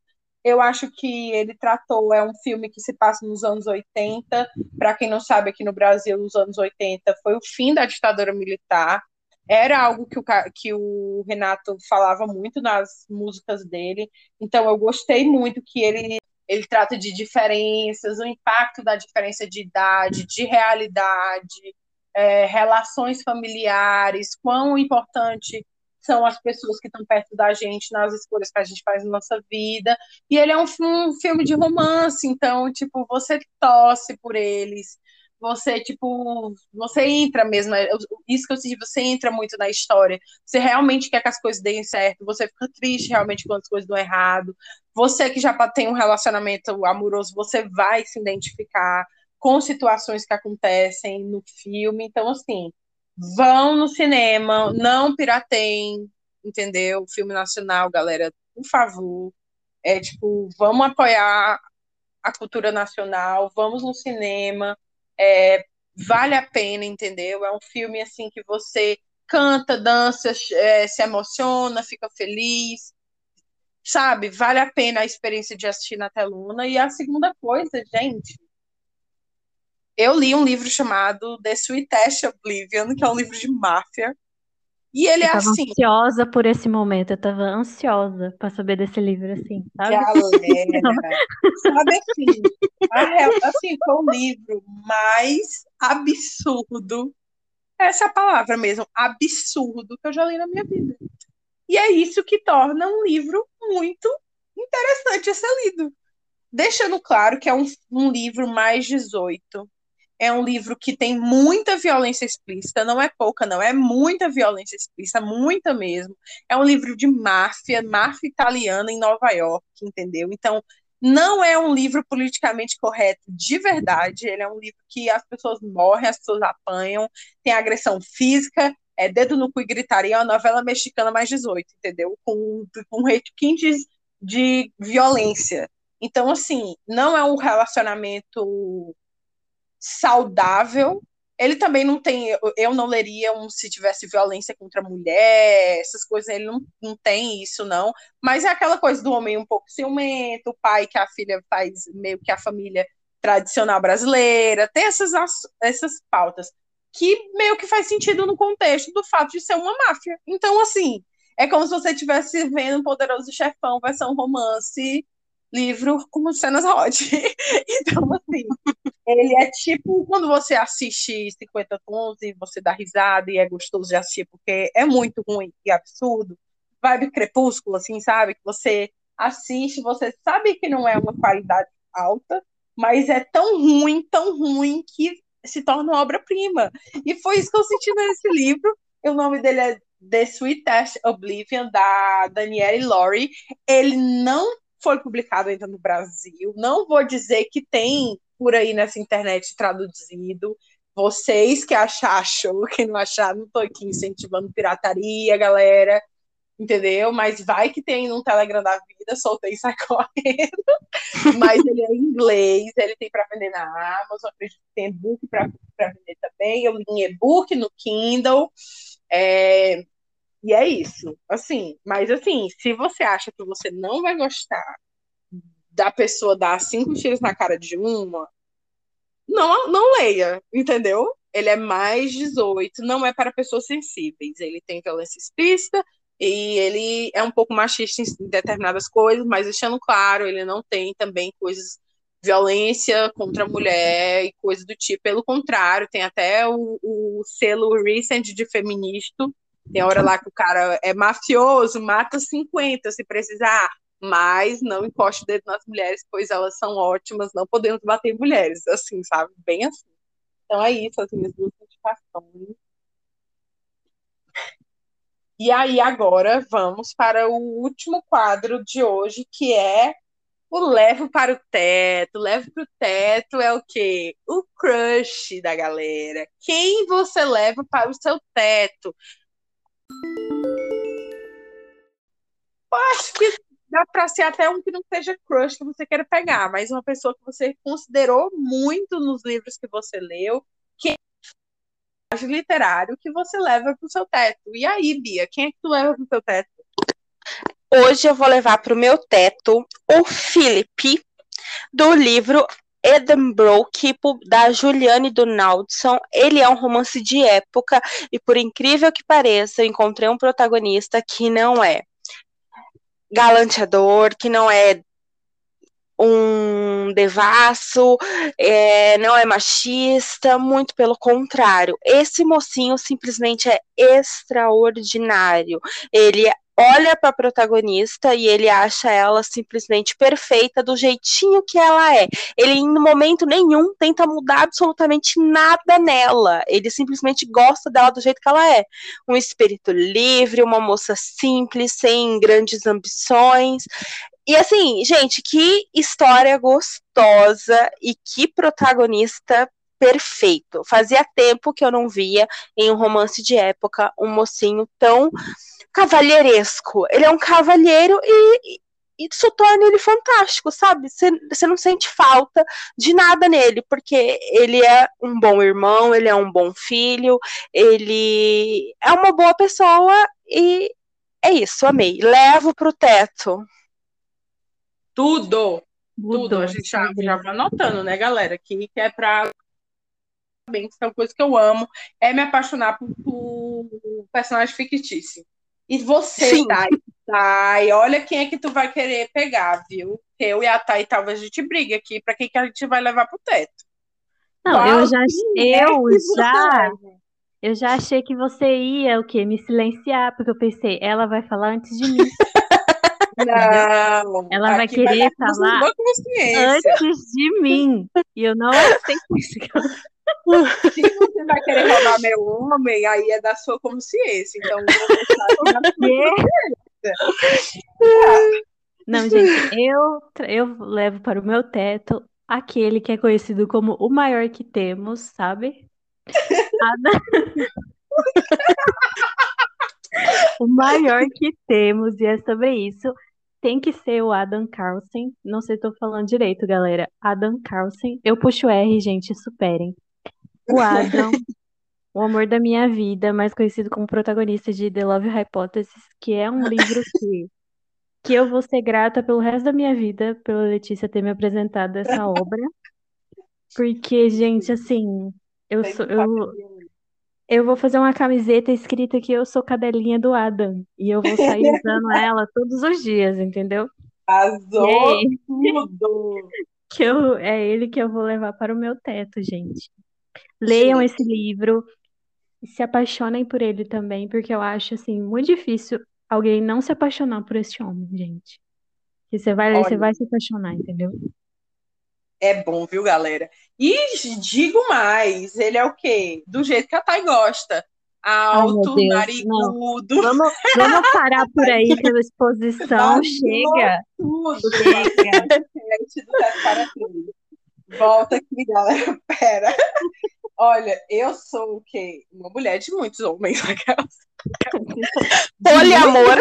Eu acho que ele tratou, é um filme que se passa nos anos 80. Para quem não sabe, aqui no Brasil, os anos 80 foi o fim da ditadura militar era algo que o, que o Renato falava muito nas músicas dele, então eu gostei muito que ele, ele trata de diferenças, o impacto da diferença de idade, de realidade, é, relações familiares, quão importante são as pessoas que estão perto da gente nas escolhas que a gente faz na nossa vida. E ele é um, um filme de romance, então, tipo, você torce por eles, você, tipo, você entra mesmo, é, isso que eu disse, você entra muito na história, você realmente quer que as coisas deem certo, você fica triste realmente quando as coisas dão errado, você que já tem um relacionamento amoroso, você vai se identificar com situações que acontecem no filme, então, assim, vão no cinema, não pirateiem, entendeu? Filme nacional, galera, por favor, é, tipo, vamos apoiar a cultura nacional, vamos no cinema, é, vale a pena, entendeu? É um filme assim que você canta, dança, é, se emociona, fica feliz, sabe? Vale a pena a experiência de assistir na teluna. E a segunda coisa, gente, eu li um livro chamado The Sweetest Oblivion, que é um livro de máfia. E ele eu é tava assim. ansiosa por esse momento, eu tava ansiosa para saber desse livro, assim, sabe? Galera, sabe assim, assim, foi o livro mais absurdo, essa é palavra mesmo, absurdo que eu já li na minha vida. E é isso que torna um livro muito interessante a ser lido. Deixando claro que é um, um livro mais 18, é um livro que tem muita violência explícita, não é pouca, não, é muita violência explícita, muita mesmo. É um livro de máfia, máfia italiana em Nova York, entendeu? Então, não é um livro politicamente correto de verdade, ele é um livro que as pessoas morrem, as pessoas apanham, tem agressão física, é dedo no cu e gritaria, é uma novela mexicana mais 18, entendeu? Com, com requintes de violência. Então, assim, não é um relacionamento saudável. Ele também não tem. Eu não leria um se tivesse violência contra a mulher, essas coisas, ele não, não tem isso, não. Mas é aquela coisa do homem um pouco ciumento, o pai que a filha faz meio que a família tradicional brasileira, tem essas, essas pautas que meio que faz sentido no contexto do fato de ser uma máfia. Então, assim, é como se você estivesse vendo um Poderoso Chefão, versão romance, livro com cenas hot. então, assim, ele é tipo quando você assiste 50 tons e você dá risada e é gostoso de assistir porque é muito ruim e absurdo. Vibe crepúsculo, assim, sabe? Que você assiste, você sabe que não é uma qualidade alta, mas é tão ruim, tão ruim que se torna obra-prima. E foi isso que eu senti nesse livro. O nome dele é The Sweetest Oblivion, da Danielle Laurie. Ele não foi publicado ainda no Brasil. Não vou dizer que tem por aí nessa internet traduzido. Vocês que acham, que não acharam, não tô aqui incentivando pirataria, galera, entendeu? Mas vai que tem no Telegram da vida, soltei sai correndo. Mas ele é em inglês, ele tem para vender na Amazon, acredito que tem e-book para vender também. Eu li em e-book no Kindle. É, E é isso. Assim, mas assim, se você acha que você não vai gostar da pessoa dar cinco tiros na cara de uma, não, não leia, entendeu? Ele é mais 18, não é para pessoas sensíveis. Ele tem violência explícita e ele é um pouco machista em determinadas coisas, mas deixando claro, ele não tem também coisas violência contra a mulher e coisas do tipo. Pelo contrário, tem até o, o selo recent de feminista. Tem hora lá que o cara é mafioso, mata 50 se precisar, mas não encoste o dedo nas mulheres, pois elas são ótimas, não podemos bater em mulheres, assim, sabe? Bem assim. Então é isso, as minhas duas indicações. E aí, agora vamos para o último quadro de hoje, que é o levo para o teto. Levo para o teto é o quê? O crush da galera. Quem você leva para o seu teto? Eu acho que dá para ser até um que não seja crush que você queira pegar, mas uma pessoa que você considerou muito nos livros que você leu, que literário que você leva para o seu teto. E aí, Bia, quem é que tu leva para o seu teto? Hoje eu vou levar para o meu teto o Philip, do livro Edinburgh Keep, da Juliane Donaldson. Ele é um romance de época e, por incrível que pareça, eu encontrei um protagonista que não é galanteador, que não é um devasso, é, não é machista, muito pelo contrário. Esse mocinho simplesmente é extraordinário. Ele olha para a protagonista e ele acha ela simplesmente perfeita do jeitinho que ela é. Ele em momento nenhum tenta mudar absolutamente nada nela. Ele simplesmente gosta dela do jeito que ela é. Um espírito livre, uma moça simples, sem grandes ambições. E assim, gente, que história gostosa e que protagonista perfeito. Fazia tempo que eu não via em um romance de época um mocinho tão cavalheiresco. Ele é um cavalheiro e, e isso torna ele fantástico, sabe? Você não sente falta de nada nele, porque ele é um bom irmão, ele é um bom filho, ele é uma boa pessoa e é isso, amei. Levo pro teto. Tudo. Tudo. A gente já, já vai anotando, né, galera? Que, que é pra. Bem, que é uma coisa que eu amo é me apaixonar por, por personagem fictício. E você, Sim. Thay, Thay, olha quem é que tu vai querer pegar, viu? Eu e a Thay, talvez a gente brigue aqui para quem que a gente vai levar pro teto. Não, Qual eu já, é eu já, eu já achei que você ia o quê? Me silenciar, porque eu pensei, ela vai falar antes de mim. Não, ela vai querer vai falar antes de mim. E eu não aceito isso. Se você vai querer roubar meu homem, aí é da sua consciência. Então, Não, gente, eu, eu levo para o meu teto aquele que é conhecido como o maior que temos, sabe? o maior que temos, e é sobre isso tem que ser o Adam Carlsen. Não sei se estou falando direito, galera. Adam Carlsen. Eu puxo R, gente, superem. O Adam, o amor da minha vida, mais conhecido como protagonista de The Love Hypothesis, que é um livro que, que eu vou ser grata pelo resto da minha vida, pela Letícia ter me apresentado essa obra. Porque, gente, assim, eu sou. Eu, eu vou fazer uma camiseta escrita que eu sou cadelinha do Adam. E eu vou sair usando ela todos os dias, entendeu? Tudo! Que eu, é ele que eu vou levar para o meu teto, gente. Leiam esse livro e se apaixonem por ele também, porque eu acho assim muito difícil alguém não se apaixonar por esse homem, gente. Que você vai ler, você vai se apaixonar, entendeu? É bom, viu, galera? E digo mais, ele é o quê? Do jeito que a Thay gosta. Alto, Ai, narigudo. Vamos, vamos parar por aí pela exposição. Chega. Tudo. Chega. Volta aqui, galera. Pera. Olha, eu sou o quê? Uma mulher de muitos homens, Poliamor.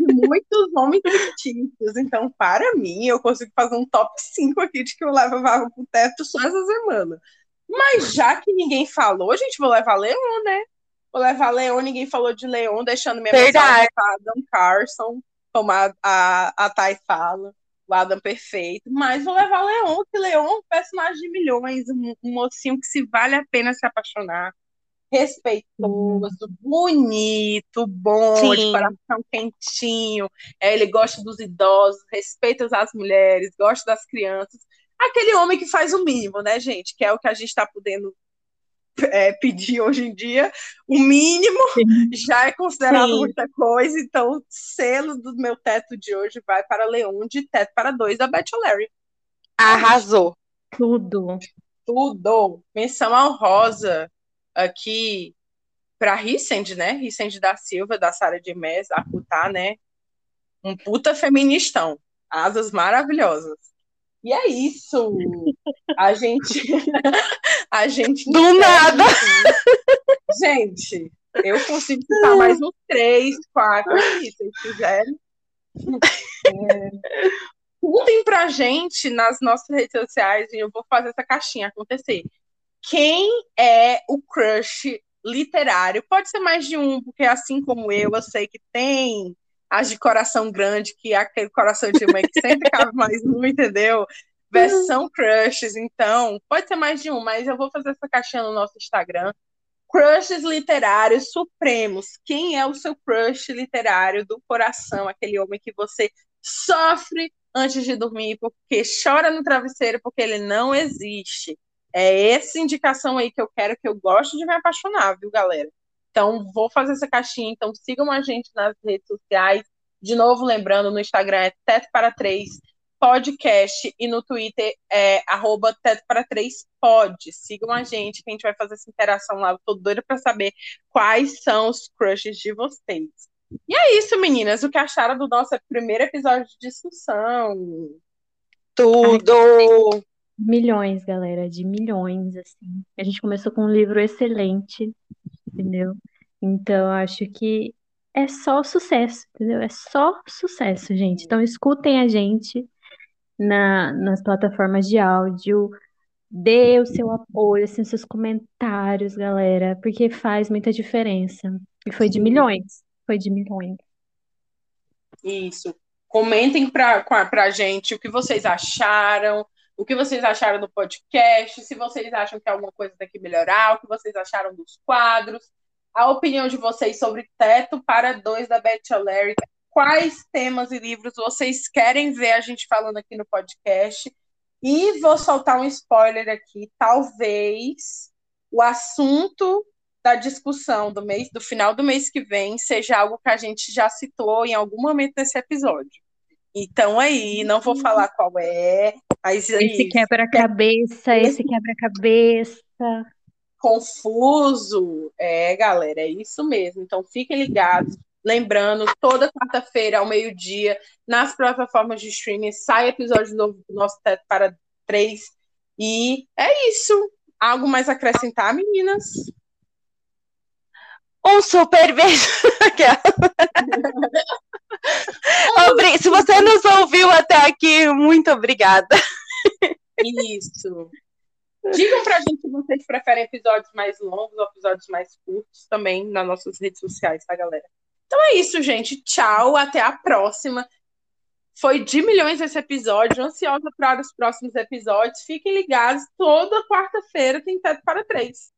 Muitos homens fictícios. Então, para mim, eu consigo fazer um top 5 aqui de que eu levo a pro teto só essa semana. Mas já que ninguém falou, gente vai levar Leon, né? Vou levar Leon, ninguém falou de Leon, deixando minha Verdade. Adam Carson, como a, a, a Thay fala, o Adam perfeito. Mas vou levar Leon, que Leon é um personagem de milhões, um, um mocinho que se vale a pena se apaixonar. Respeitoso, bonito, bom, Sim. de coração quentinho. É, ele gosta dos idosos, respeita as mulheres, gosta das crianças. Aquele homem que faz o mínimo, né, gente? Que é o que a gente está podendo é, pedir hoje em dia. O mínimo já é considerado Sim. muita coisa. Então, o selo do meu teto de hoje vai para Leon, de teto para dois da Bachelor. Arrasou. Tudo. Tudo. Menção honrosa aqui para Rissend, né? Rissend da Silva, da Sara de Mes, a Cutá, né? Um puta feministão. Asas maravilhosas. E é isso. A gente. A gente. Do nada. Gente, eu consigo citar mais uns três, quatro aqui, se vocês quiserem. É, Contem pra gente nas nossas redes sociais e eu vou fazer essa caixinha acontecer. Quem é o crush literário? Pode ser mais de um, porque assim como eu, eu sei que tem as de coração grande, que é aquele coração de mãe que sempre cabe mais um, entendeu? Versão crushes, então, pode ser mais de um, mas eu vou fazer essa caixinha no nosso Instagram. Crushes literários supremos. Quem é o seu crush literário do coração? Aquele homem que você sofre antes de dormir, porque chora no travesseiro, porque ele não existe. É essa indicação aí que eu quero, que eu gosto de me apaixonar, viu, galera? Então, vou fazer essa caixinha. Então, sigam a gente nas redes sociais. De novo, lembrando, no Instagram é Teto para Três Podcast e no Twitter é arroba Teto para Três Pod. Sigam a gente, que a gente vai fazer essa interação lá. Eu tô doida para saber quais são os crushes de vocês. E é isso, meninas. O que acharam do nosso primeiro episódio de discussão? Tudo. Milhões, galera, de milhões, assim. A gente começou com um livro excelente, entendeu? Então, acho que é só sucesso, entendeu? É só sucesso, gente. Então, escutem a gente na, nas plataformas de áudio. Dê o seu apoio, assim, os seus comentários, galera, porque faz muita diferença. E foi de milhões. Foi de milhões. Isso. Comentem com a- pra gente o que vocês acharam, o que vocês acharam do podcast, se vocês acham que alguma coisa tem que melhorar, o que vocês acharam dos quadros, a opinião de vocês sobre Teto para Dois da Bachelor, quais temas e livros vocês querem ver a gente falando aqui no podcast. E vou soltar um spoiler aqui, talvez o assunto da discussão do mês, do final do mês que vem, seja algo que a gente já citou em algum momento nesse episódio. Então aí, não vou falar qual é, aí, Esse quebra-cabeça, esse quebra-cabeça. confuso. É, galera, é isso mesmo. Então fiquem ligados. Lembrando, toda quarta-feira, ao meio-dia, nas plataformas de streaming, sai episódio novo do nosso Teto para Três. E é isso. Algo mais a acrescentar, meninas? Um super beijo. Se você nos ouviu até aqui, muito obrigada. Isso. Digam pra gente se vocês preferem episódios mais longos ou episódios mais curtos também nas nossas redes sociais, tá, galera? Então é isso, gente. Tchau, até a próxima. Foi de milhões esse episódio, ansiosa para os próximos episódios. Fiquem ligados, toda quarta-feira tem Teto para Três.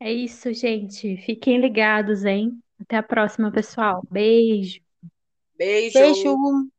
É isso, gente. Fiquem ligados, hein? Até a próxima, pessoal. Beijo. Beijo. Beijo.